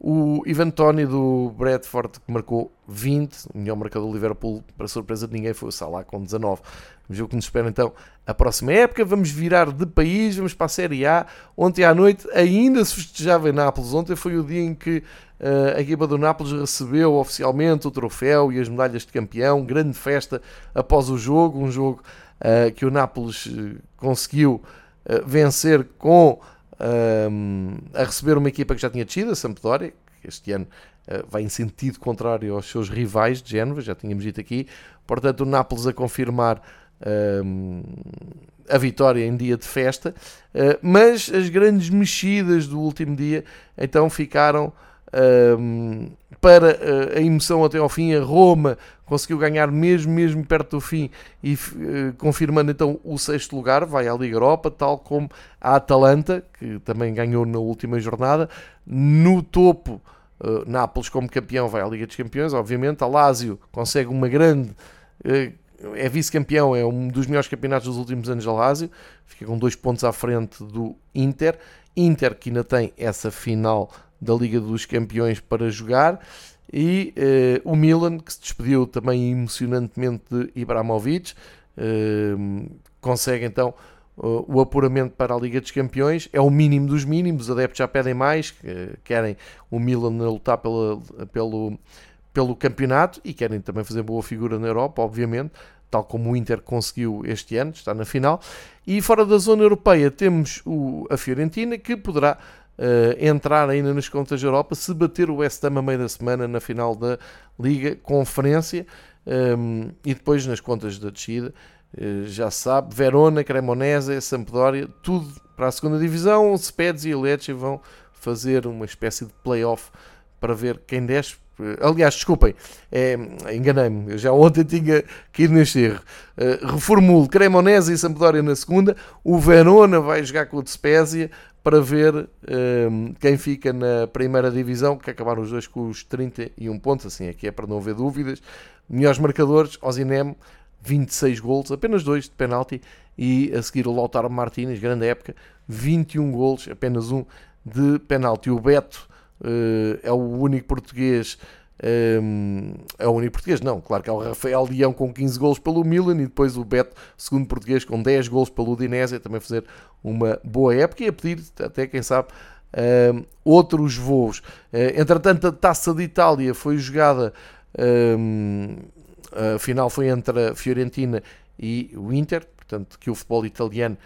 o Ivan Tony do Bradford que marcou 20, o melhor marcador do Liverpool, para surpresa de ninguém, foi o Salah com 19. Vamos ver o que nos espera então a próxima época. Vamos virar de país, vamos para a Série A. Ontem à noite ainda se festejava em Nápoles. Ontem foi o dia em que uh, a equipa do Nápoles recebeu oficialmente o troféu e as medalhas de campeão. Grande festa após o jogo, um jogo uh, que o Nápoles uh, conseguiu vencer com um, a receber uma equipa que já tinha descido, a Sampdoria, que este ano vai em sentido contrário aos seus rivais de Génova, já tínhamos dito aqui. Portanto, o Nápoles a confirmar um, a vitória em dia de festa, uh, mas as grandes mexidas do último dia então ficaram um, para uh, a emoção até ao fim. A Roma conseguiu ganhar mesmo, mesmo perto do fim e uh, confirmando então o sexto lugar, vai à Liga Europa, tal como a Atalanta, que também ganhou na última jornada. No topo, uh, Nápoles como campeão vai à Liga dos Campeões, obviamente. A Lazio consegue uma grande é vice-campeão, é um dos melhores campeonatos dos últimos anos da Lazio, fica com dois pontos à frente do Inter. Inter que ainda tem essa final da Liga dos Campeões para jogar. E uh, o Milan, que se despediu também emocionantemente de Ibrahimovic, uh, consegue então uh, o apuramento para a Liga dos Campeões. É o mínimo dos mínimos, os adeptos já pedem mais, querem o Milan lutar pela, pelo, pelo campeonato e querem também fazer boa figura na Europa, obviamente, tal como o Inter conseguiu este ano, está na final. E fora da zona europeia temos o, a Fiorentina, que poderá uh, entrar ainda nas contas da Europa se bater o West Ham a meio da semana na final da Liga Conferência um, ehm, e depois nas contas da descida. Uh, já se sabe, Verona, Cremonese, Sampdoria, tudo para a segunda divisão. Spezia e Lecce vão fazer uma espécie de play-off para ver quem desce Aliás, desculpem, é, enganei-me, já ontem tinha ir neste erro. Uh, reformulo Cremonese e Sampdoria na segunda, o Verona vai jogar com o Despésia para ver uh, quem fica na primeira divisão, que acabaram os dois com os 31 pontos, assim aqui é para não haver dúvidas. Melhores marcadores, Osinem, 26 gols, apenas dois de penalti, e a seguir o Lautaro Martínez, grande época, 21 gols, apenas um de penalti. O Beto uh, é o único português. É o único português, não, claro que é o Rafael Leão com 15 gols pelo Milan e depois o Beto, segundo português, com 10 gols pelo Udinese, também fazer uma boa época e a pedir, até quem sabe, um, outros voos. Uh, entretanto, a taça de Itália foi jogada, um, a final foi entre a Fiorentina e o Inter, portanto, que o futebol italiano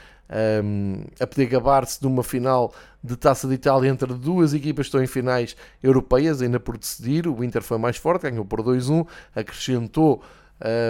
um, a poder gabar-se de uma final de Taça de Itália entre duas equipas que estão em finais europeias, ainda por decidir. O Inter foi mais forte, ganhou por 2-1, acrescentou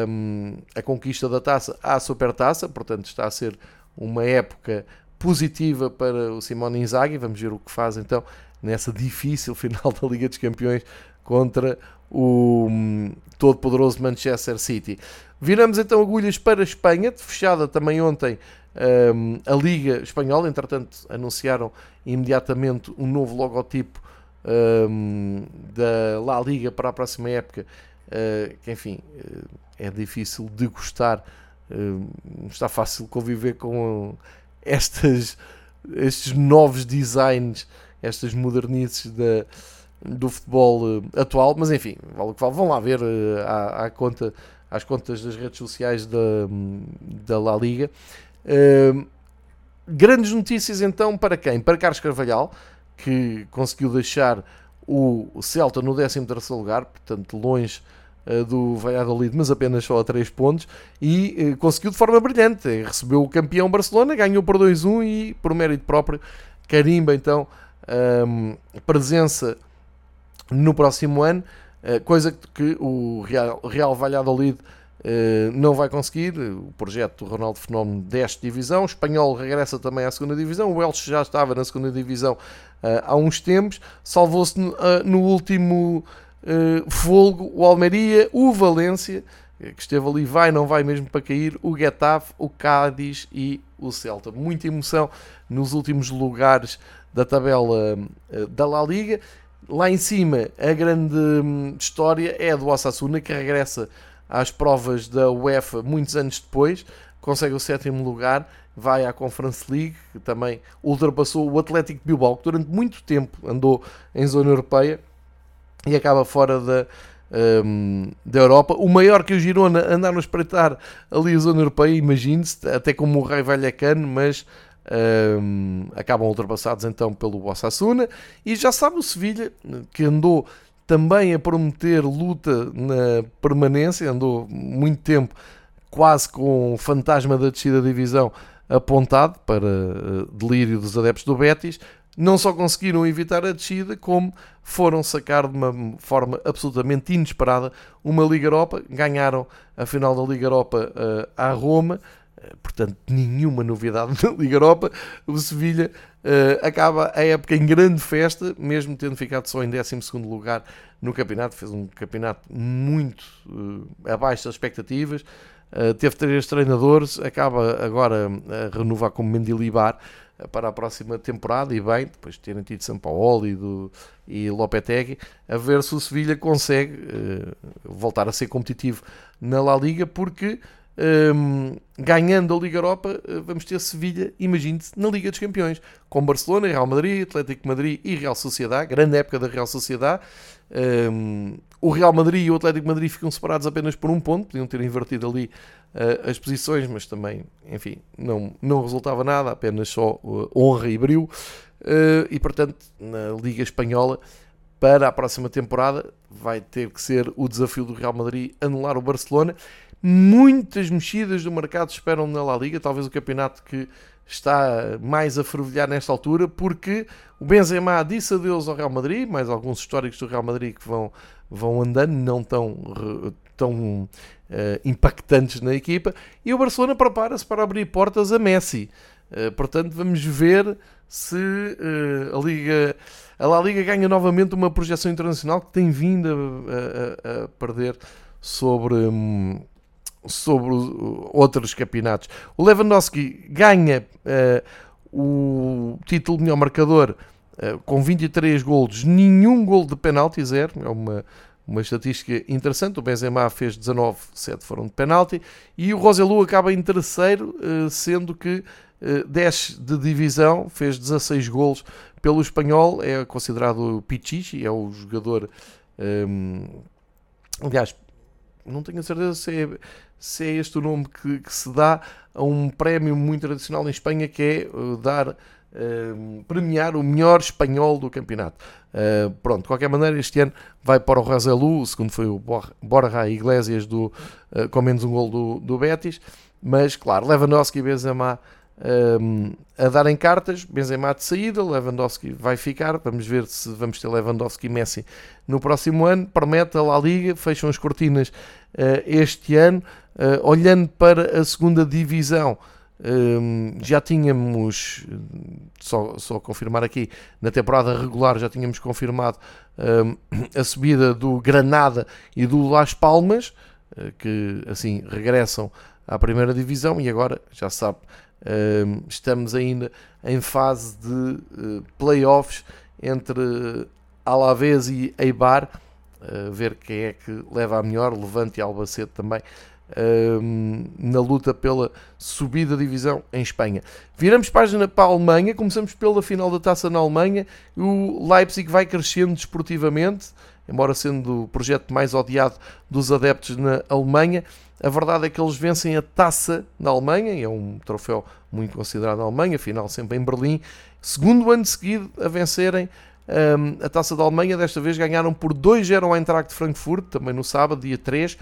um, a conquista da taça à Supertaça, portanto está a ser uma época positiva para o Simone Inzaghi. Vamos ver o que faz então nessa difícil final da Liga dos Campeões contra o um, todo-poderoso Manchester City. Viramos então agulhas para a Espanha, fechada também ontem um, a Liga Espanhola, entretanto, anunciaram imediatamente um novo logotipo um, da La Liga para a próxima época, uh, que enfim, uh, é difícil de gostar, está fácil conviver com estas, estes novos designs, estas modernices da, do futebol atual, mas enfim, vale o que vale. Vão lá ver à, à conta, às contas das redes sociais da, da La Liga grandes notícias então para quem? Para Carlos Carvalhal, que conseguiu deixar o Celta no 13º lugar, portanto longe uh, do Valladolid, mas apenas só a 3 pontos, e uh, conseguiu de forma brilhante. Recebeu o campeão Barcelona, ganhou por 2-1 e, por mérito próprio, carimba então um, presença no próximo ano, uh, coisa que o Real, Real Valladolid eh, não vai conseguir. O projeto do Ronaldo Fenómeno desta divisão. O espanhol regressa também à segunda divisão. O Elche já estava na segunda divisão uh, há uns tempos. Salvou-se uh, no último folgo o Almeria, o Valência, que esteve ali, vai, não vai mesmo para cair, o Getafe, o Cádiz e o Celta. Muita emoção nos últimos lugares da tabela da La Liga. Lá em cima, a grande hum, história é do Osasuna, que regressa às provas da UEFA muitos anos depois, consegue o sétimo lugar, vai à Conference League, que também ultrapassou o Atlético de Bilbao, que durante muito tempo andou em zona europeia e acaba fora da, um, da Europa. O maior que o Girona andar a espreitar ali a zona europeia, imagine-se, até como o Rei Vallecano, mas um, acabam ultrapassados então pelo Osasuna. E já sabe o Sevilha, que andou também a prometer luta na permanência, andou muito tempo quase com o fantasma da descida da divisão apontado para uh, delírio dos adeptos do Betis. não só conseguiram evitar a descida, como foram sacar de uma forma absolutamente inesperada uma Liga Europa, ganharam a final da Liga Europa uh, à Roma, portanto, nenhuma novidade na Liga Europa. O Sevilha uh, acaba a época em grande festa, mesmo tendo ficado só em 12 lugar no campeonato, fez um campeonato muito abaixo das expectativas. teve três treinadores, acaba agora a renovar como Mendilibar, para a próxima temporada e bem, depois de terem tido São Paulo e, do, e Lopetegui, a ver se o Sevilha consegue uh, voltar a ser competitivo na La Liga, porque um, ganhando a Liga Europa, uh, vamos ter Sevilha, imagine-se, na Liga dos Campeões, com Barcelona, Real Madrid, Atlético Madrid e Real Sociedade, grande época da Real Sociedade. Um, o Real Madrid e o Atlético Madrid ficam separados apenas por um ponto, podiam ter invertido ali uh, as posições, mas também, enfim, não, não resultava nada, apenas só uh, honra e brilho. Uh, e portanto, na Liga Espanhola, para a próxima temporada, vai ter que ser o desafio do Real Madrid anular o Barcelona. Muitas mexidas do mercado esperam na La Liga, talvez o campeonato que está mais a fervilhar nesta altura, porque o Benzema disse adeus ao Real Madrid, mais alguns históricos do Real Madrid que vão, vão andando, não tão, tão uh, impactantes na equipa, e o Barcelona prepara-se para abrir portas a Messi. Uh, portanto, vamos ver se uh, a Liga a La Liga ganha novamente uma projeção internacional que tem vindo a, a, a perder sobre um, sobre outros campeonatos. O Lewandowski ganha uh, o título de melhor marcador uh, com 23 golos, nenhum gol de penalti, zero. É uma, uma estatística interessante. O Benzema fez 19, 7 foram de penalti. E o Roselu acaba em terceiro, uh, sendo que uh, desce de divisão, fez 16 golos pelo espanhol. É considerado Pichichi, é o jogador. Um, aliás, não tenho a certeza se é, se é este o nome que, que, se dá a um prémio muito tradicional em Espanha que é uh, dar uh, premiar o melhor espanhol do campeonato. Uh, pronto, de qualquer maneira, este ano vai para o Roselu, o segundo foi o Borja Iglesias do, uh, com menos um gol do, do Betis, mas claro, Lewandowski e Benzema um, a darem cartas, Benzema de saída, Lewandowski vai ficar, vamos ver se vamos ter Lewandowski e Messi no próximo ano, promete a La Liga, fecham as cortinas uh, este ano, uh, olhando para a segunda divisão, um, já tínhamos, só, só confirmar aqui, na temporada regular já tínhamos confirmado um, a subida do Granada e do Las Palmas, uh, que assim regressam à primeira divisão e agora, já sabe, estamos ainda em fase de uh, playoffs entre Alavés e Eibar, uh, ver quem é que leva a melhor, Levante e Albacete também, na luta pela subida da divisão em Espanha. Viramos página para a Alemanha, começamos pela final da taça na Alemanha. O Leipzig vai crescendo desportivamente, embora sendo o projeto mais odiado dos adeptos na Alemanha. A verdade é que eles vencem a taça na Alemanha, e é um troféu muito considerado na Alemanha, final sempre em Berlim. Segundo ano seguido a vencerem um, a taça da Alemanha, desta vez ganharam por 2-0 ao Eintracht de Frankfurt, também no sábado, dia 3,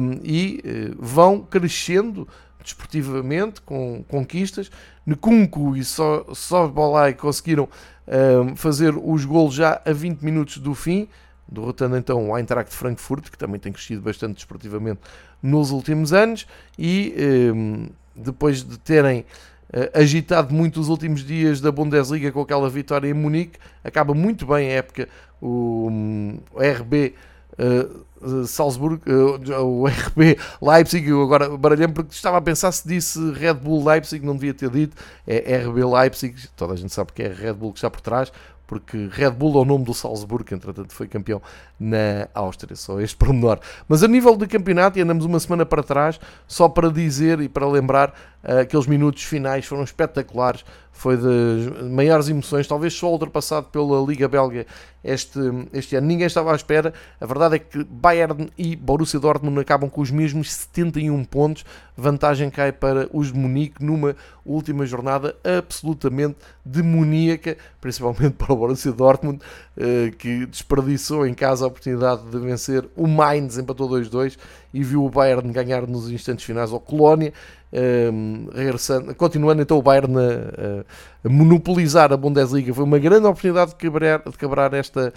um, e uh, vão crescendo desportivamente com conquistas. Nkunku e Sobolai conseguiram um, fazer os golos já a 20 minutos do fim derrotando então o Eintracht Frankfurt, que também tem crescido bastante desportivamente nos últimos anos, e um, depois de terem uh, agitado muito os últimos dias da Bundesliga com aquela vitória em Munique, acaba muito bem a época o, RB uh, uh, o RB Leipzig, eu agora baralhei porque estava a pensar se disse Red Bull Leipzig, não devia ter dito, é RB Leipzig, toda a gente sabe que é Red Bull que está por trás, porque Red Bull é o nome do Salzburgo, entretanto foi campeão na Áustria, só este pormenor. Mas a nível de campeonato, e andamos uma semana para trás, só para dizer e para lembrar, aqueles minutos finais foram espetaculares, foi das maiores emoções, talvez só ultrapassado pela Liga Belga este, este ano. Ninguém estava à espera. A verdade é que Bayern e Borussia Dortmund acabam com os mesmos 71 pontos. Vantagem cai para os de Munique numa última jornada absolutamente demoníaca, principalmente para o Borussia Dortmund, uh, que desperdiçou em casa a oportunidade de vencer o Mainz, empatou 2-2 e viu o Bayern ganhar nos instantes finais ao Colónia, um, regressando, continuando então o Bayern a, a, monopolizar a Bundesliga. Foi uma grande oportunidade de quebrar, de quebrar esta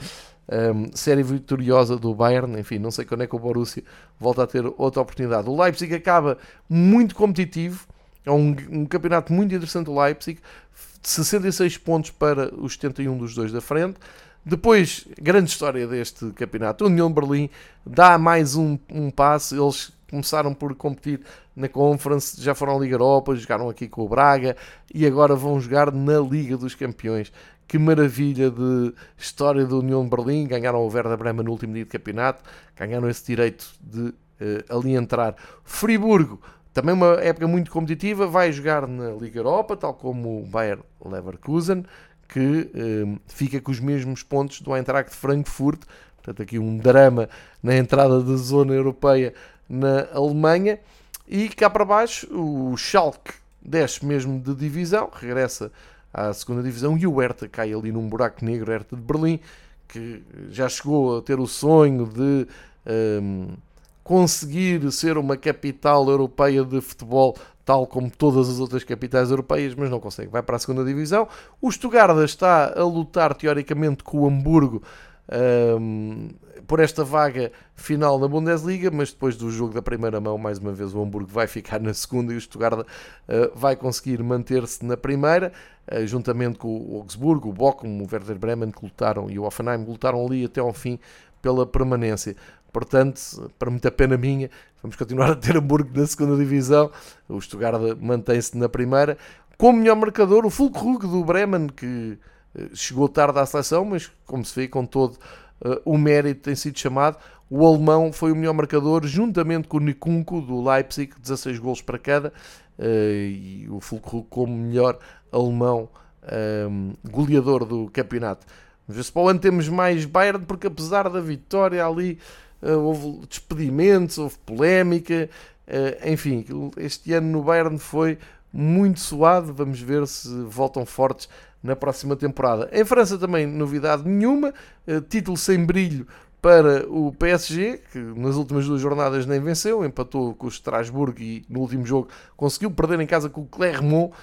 um, série vitoriosa do Bayern. Enfim, não sei quando é que o Borussia volta a ter outra oportunidade. O Leipzig acaba muito competitivo. É um, um campeonato muito interessante o Leipzig. 66 pontos para os 71 dos dois da frente. Depois, grande história deste campeonato. O União Berlim dá mais um, um passo. Eles começaram por competir na Conference, já foram à Liga Europa, jogaram aqui com o Braga e agora vão jogar na Liga dos Campeões. Que maravilha de história do União Berlim. Ganharam o Werder Bremen no último dia de campeonato, ganharam esse direito de uh, ali entrar. Friburgo, também uma época muito competitiva, vai jogar na Liga Europa, tal como o Bayer Leverkusen que um, fica com os mesmos pontos do Eintracht Frankfurt. Portanto, aqui um drama na entrada da zona europeia na Alemanha. E cá para baixo, o Schalke desce mesmo de divisão, regressa à segunda divisão e o Hertha cai ali num buraco negro, Hertha de Berlim, que já chegou a ter o sonho de um, conseguir ser uma capital europeia de futebol tal como todas as outras capitais europeias, mas não consegue. Vai para a segunda divisão. O Stuttgart está a lutar teoricamente com o Hamburgo um, por esta vaga final na Bundesliga, mas depois do jogo da primeira mão, mais uma vez o Hamburgo vai ficar na segunda e o Stuttgart uh, vai conseguir manter-se na primeira, uh, juntamente com o Augsburgo, o Bochum, o Werder Bremen que lutaram e o Offenheim lutaram ali até ao fim pela permanência. Portanto, para muita pena minha, vamos continuar a ter Hamburgo na segunda divisão. O Stuttgart mantém-se na primeira. Como melhor marcador, o Fulkrug do Bremen, que eh, chegou tarde à seleção, mas como se vê, com todo uh, o mérito tem sido chamado. O alemão foi o melhor marcador, juntamente com o Nikunko do Leipzig, 16 gols para cada. Uh, e o Fulkrug como melhor alemão um, goleador do campeonato. Vamos ver se para o ano temos mais Bayern, porque apesar da vitória ali houve despedimentos, houve polémica, eh, enfim, este ano no Bayern foi muito suado. Vamos ver se voltam fortes na próxima temporada. Em França também novidade nenhuma, eh, título sem brilho para o PSG, que nas últimas duas jornadas nem venceu, empatou com o Strasbourg e no último jogo conseguiu perder em casa com o Clermont.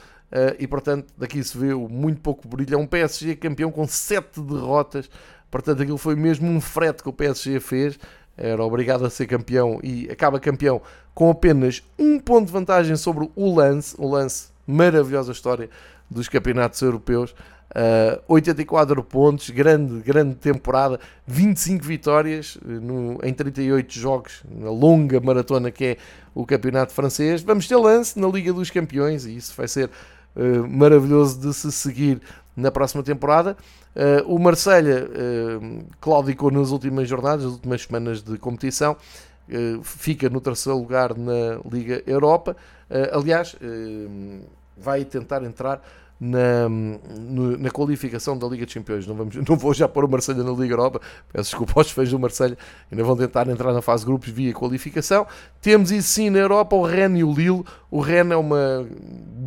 e portanto, daqui se vê muito pouco brilho. É um PSG campeão com sete derrotas, portanto, aquilo foi mesmo um frete que o PSG fez era obrigado a ser campeão e acaba campeão com apenas um ponto de vantagem sobre o Lance, o Lance, maravilhosa história dos campeonatos europeus, uh, 84 pontos, grande, grande temporada, 25 vitórias uh, no, em 38 jogos, na longa maratona que é o campeonato francês. Vamos ter Lance na Liga dos Campeões e isso vai ser uh, maravilhoso de se seguir na próxima temporada. Uh, o Marselha uh, claudicou nas últimas jornadas, nas últimas semanas de competição, uh, fica no terceiro lugar na Liga Europa. Aliás, vai tentar entrar na, na qualificação da Liga de Campeões. Não, vamos, não vou já pôr o Marselha na Liga Europa, peço desculpa aos fãs do Marselha, ainda vão tentar entrar na fase de grupos via qualificação. Temos e sim na Europa o Rennes e o Lille. O Rennes é uma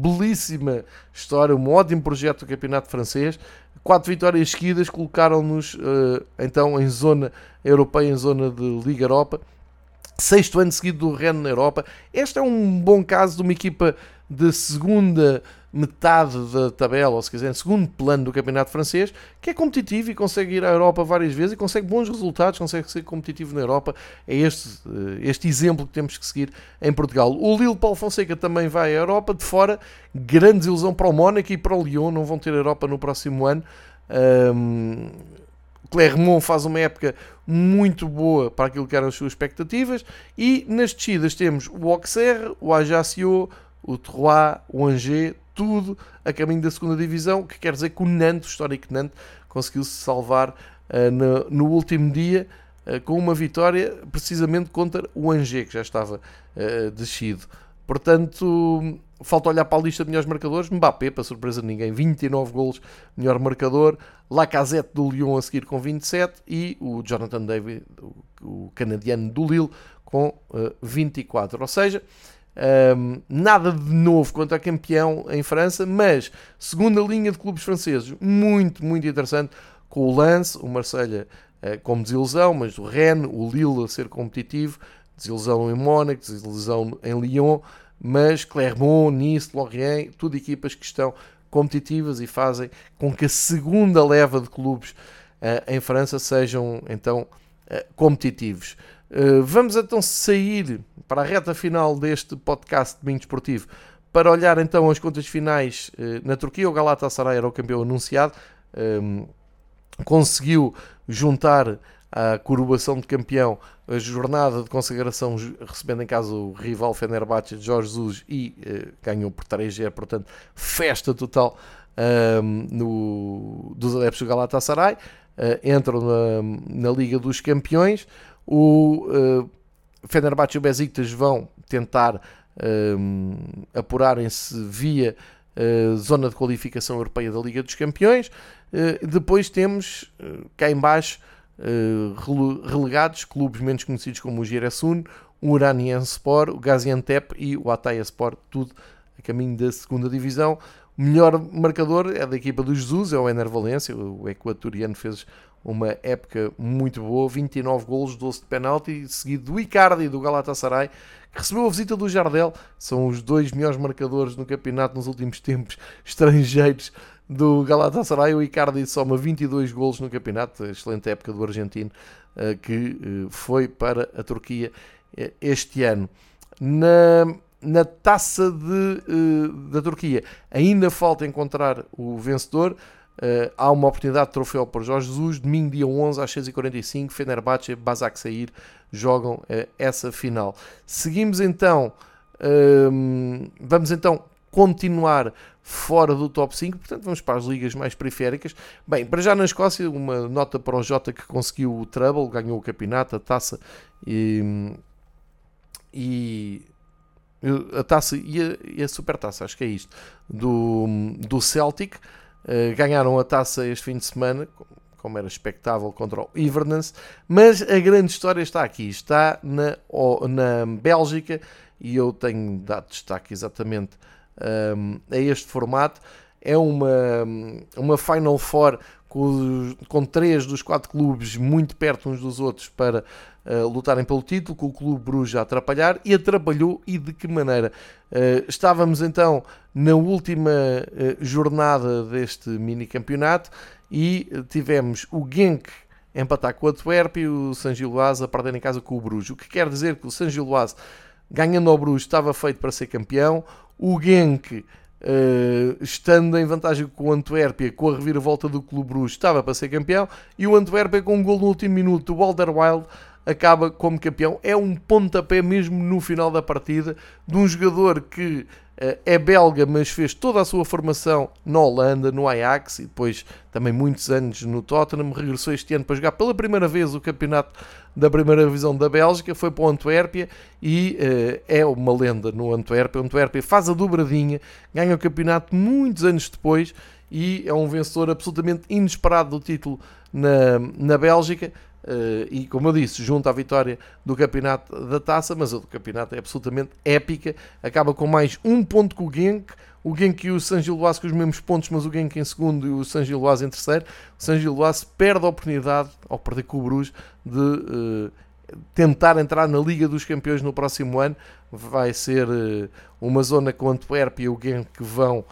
belíssima história, um ótimo projeto do campeonato francês. Quatro vitórias seguidas colocaram-nos uh, então em zona europeia, em zona de Liga Europa. Sexto ano seguido do Rennes na Europa. Este é um bom caso de uma equipa de segunda metade da tabela, ou se quiser, segundo plano do campeonato francês, que é competitivo e consegue ir à Europa várias vezes e consegue bons resultados, consegue ser competitivo na Europa. É este, eh, este exemplo que temos que seguir em Portugal. O Lille Paulo Fonseca também vai à Europa, de fora, grande desilusão para o Mónaco e para o Lyon, não vão ter Europa no próximo ano. Um, Clermont faz uma época muito boa para aquilo que eram as suas expectativas e nas descidas temos o Auxerre, o Ajaccio, o Troyes, o Angers, tudo a caminho da segunda divisão, que quer dizer que o Nantes, o histórico Nantes, conseguiu-se salvar uh, no, no, último dia uh, com uma vitória precisamente contra o Angers, que já estava uh, descido. Portanto, falta olhar para a lista de melhores marcadores. Mbappé, para surpresa de ninguém, 29 golos, melhor marcador. Lacazette do Lyon a seguir com 27 e o Jonathan David, o, o canadiano do Lille, com uh, 24. Ou seja, um, nada de novo quanto a campeão em França, mas segunda linha de clubes franceses, muito, muito interessante, com o Lance, o Marselha uh, como desilusão, mas o Rennes, o Lille a ser competitivo, desilusão em Mónaco, desilusão em Lyon, mas Clermont, Nice, Lorient, tudo equipas que estão competitivas e fazem com que a segunda leva de clubes uh, em França sejam então uh, competitivos. Uh, vamos então sair para a reta final deste podcast de Binho Desportivo para olhar então as contas finais na Turquia. O Galatasaray era o campeão anunciado, um, conseguiu juntar a coroação de campeão, a jornada de consagração, recebendo em casa o rival Fenerbahçe de Jorge Jesus e eh, ganhou por 3G, portanto, festa total um, no, dos adeptos do Galatasaray. Entram na, na, Liga dos Campeões. O uh, Fenerbahçe e o Besiktas vão tentar um, apurarem-se via uh, zona de qualificação europeia da Liga dos Campeões. depois temos cá embaixo eh, relegados, clubes menos conhecidos como o Giresun, o Sport, o Gaziantep e o Ataya Sport, tudo a caminho da segunda divisão. O melhor marcador é da equipa do Jesus, é o Ener Valência, o equatoriano fez uma época muito boa, 29 golos, 12 de penalti, seguido do Icardi do Galatasaray, que recebeu a visita do Jardel, são os dois melhores marcadores no campeonato nos últimos tempos, estrangeiros do Galatasaray. O Icardi soma 22 golos no campeonato, excelente época do argentino, eh, que eh, foi para a Turquia eh, este ano. Na, na taça de, da Turquia ainda falta encontrar o vencedor. Uh, há uma oportunidade de troféu para Jorge Jesus. Domingo, dia 11, às 6h45, Fenerbahçe e Basak Sair jogam uh, essa final. Seguimos então, uh, vamos então continuar fora do top 5, portanto vamos para as ligas mais periféricas. Bem, para já na Escócia, uma nota para o Jota que conseguiu o treble, ganhou o campeonato, a taça e, e a taça e a, e a supertaça, acho que é isto, do, do Celtic. Uh, ganharam a taça este fim de semana, como era expectável, contra o Inverness, mas a grande história está aqui, está na, na Bélgica, e eu tenho dado destaque exatamente um, a este formato. É uma, uma Final Four com, três dos quatro clubes muito perto uns dos outros para uh, lutarem pelo título, com o Clube Bruges a atrapalhar e atrapalhou e de que maneira. Uh, estávamos então na última uh, jornada deste mini campeonato e tivemos o Genk empatar com o Antwerp e o San Giloase a perder em casa com o Bruges. O que quer dizer que o San Giloase ganhando ao Bruges estava feito para ser campeão, o Genk, uh, estando em vantagem com o Antuérpia, com a reviravolta do Clube Bruges, estava para ser campeão. E o Antuérpia, com um gol no último minuto do Walter Wild, acaba como campeão. É um pontapé mesmo no final da partida de um jogador que é belga, mas fez toda a sua formação na Holanda, no Ajax e depois também muitos anos no Tottenham. Regressou este ano para jogar pela primeira vez o campeonato da primeira divisão da Bélgica, foi para o Antuérpia e uh, é uma lenda no Antuérpia. O Antuérpia faz a dobradinha, ganha o campeonato muitos anos depois e é um vencedor absolutamente inesperado do título na, na Bélgica. Uh, e como eu disse, junto à vitória do campeonato da taça, mas a do campeonato é absolutamente épica, acaba com mais um ponto com o Genk, o Genk e o San Giloase com os mesmos pontos, mas o Genk em segundo e o San Giloase em terceiro. O San Giloase perde a oportunidade, ao perder com o Bruges, de uh, tentar entrar na Liga dos Campeões no próximo ano. Vai ser uh, uma zona com o Antwerp e o Genk que vão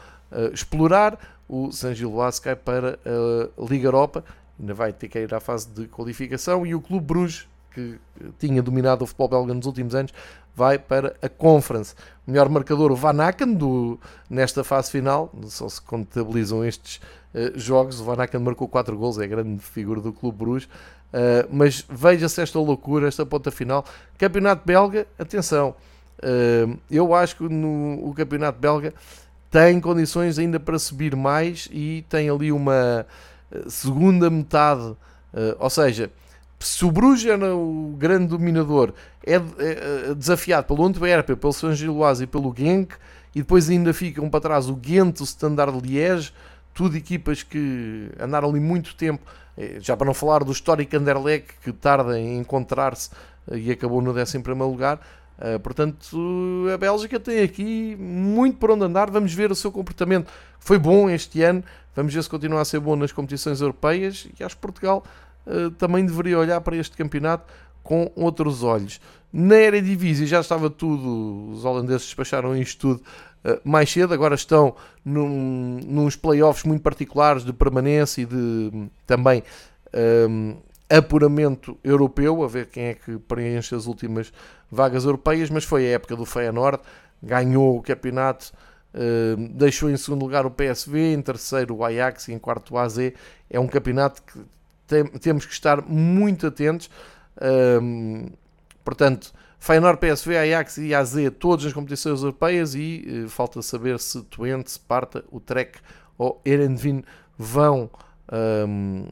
explorar. O San Giloase cai para a Liga Europa ainda vai ter que ir à fase de qualificação e o Clube Bruges, que tinha dominado o futebol belga nos últimos anos, vai para a Conference. O melhor marcador, o Van Aken, do, nesta fase final, só se contabilizam estes uh, jogos, o Van Aken marcou 4 gols, é grande figura do Clube Bruges, uh, mas veja-se esta loucura, esta ponta final. Campeonato belga, atenção, uh, eu acho que no, o campeonato belga tem condições ainda para subir mais e tem ali uma segunda metade, eh, ou seja, se o Bruges o grande dominador, é, é, é desafiado pelo Antwerp, pelo San Giloase e pelo Genk, e depois ainda ficam para trás o Ghent, o Standard Liège, tudo equipas que andaram ali muito tempo, eh, já para não falar do histórico Anderlecht, que tarda em encontrar-se eh, e acabou no 11 lugar. Portanto, a Bélgica tem aqui muito por onde andar. Vamos ver o seu comportamento. Foi bom este ano, Vamos ver se continua a ser bom nas competições europeias e acho que Portugal uh, também deveria olhar para este campeonato com outros olhos. Na Eredivisie já estava tudo, os holandeses despacharam isto tudo uh, mais cedo, agora estão num, nos playoffs muito particulares de permanência e de também um, apuramento europeu, a ver quem é que preenche as últimas vagas europeias, mas foi a época do Feyenoord, ganhou o campeonato, uh, deixou em segundo lugar o PSV, em terceiro o Ajax e em quarto o AZ. É um campeonato que tem, temos que estar muito atentos. Um, portanto, Feyenoord, PSV, Ajax e AZ, todos nas competições europeias e uh, falta saber se Twente, Sparta, o Trek ou Erenvin vão um,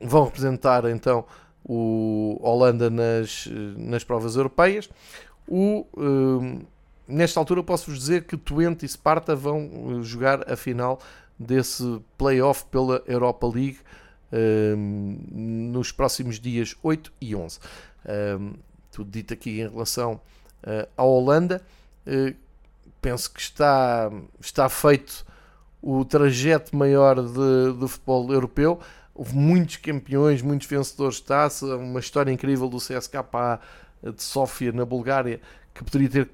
vão representar então o Holanda nas, nas provas europeias. O, um, nesta altura posso-vos dizer que Twente e Sparta vão jogar a final desse playoff pela Europa League um, nos próximos dias 8 e 11. Um, tudo dito aqui em relação uh, à Holanda. Uh, penso que está, está feito o trajeto maior de, de futebol europeu. Houve muitos campeões, muitos vencedores de taça, uma história incrível do CSKA de Sófia, na Bulgária, que poderia ter,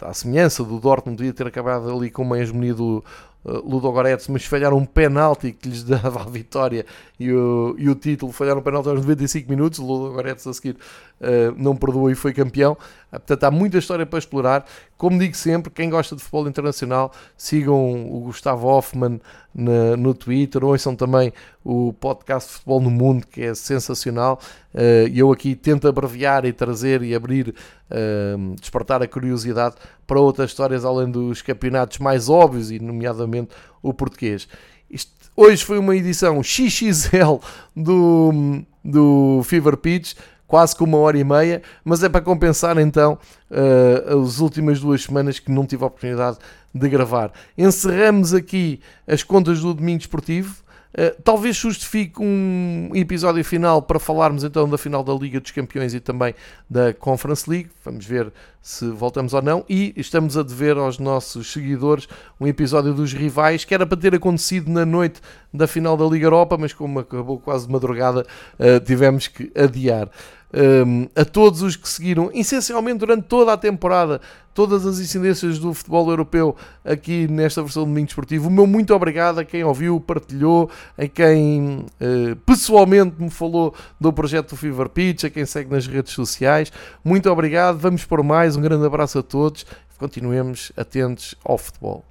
à, à semelhança do Dortmund, poderia ter acabado ali com uma hegemonia do, uh, Ludogorets, mas falharam um penalti que lhes dava a vitória e o, e o título, falharam um penalti aos 95 minutos, o Ludogorets a seguir uh, não perdoou e foi campeão. Uh, portanto, há muita história para explorar. Como digo sempre, quem gosta de futebol internacional, sigam o Gustavo Hoffman na, no Twitter, ouçam também o podcast Futebol no Mundo, que é sensacional. E eu aqui tento abreviar e trazer e abrir, despertar a curiosidade para outras histórias além dos campeonatos mais óbvios e, nomeadamente, o português. Isto, hoje foi uma edição XXL do, do Fever Pitch, quase com uma hora e meia, mas é para compensar então uh, as últimas duas semanas que não tive a oportunidade de gravar. Encerramos aqui as contas do domingo esportivo. Uh, talvez justifique um episódio final para falarmos então da final da Liga dos Campeões e também da Conference League. Vamos ver se voltamos ou não. E estamos a dever aos nossos seguidores um episódio dos rivais que era para ter acontecido na noite da final da Liga Europa, mas como acabou quase de madrugada, uh, tivemos que adiar um, a todos os que seguiram, essencialmente durante toda a temporada, todas as incidências do futebol europeu aqui nesta versão do Domingo Desportivo. O meu muito obrigado a quem ouviu, partilhou, a quem uh, pessoalmente me falou do projeto do Fever Pitch, a quem segue nas redes sociais. Muito obrigado, vamos por mais. Um grande abraço a todos. Continuemos atentos ao futebol.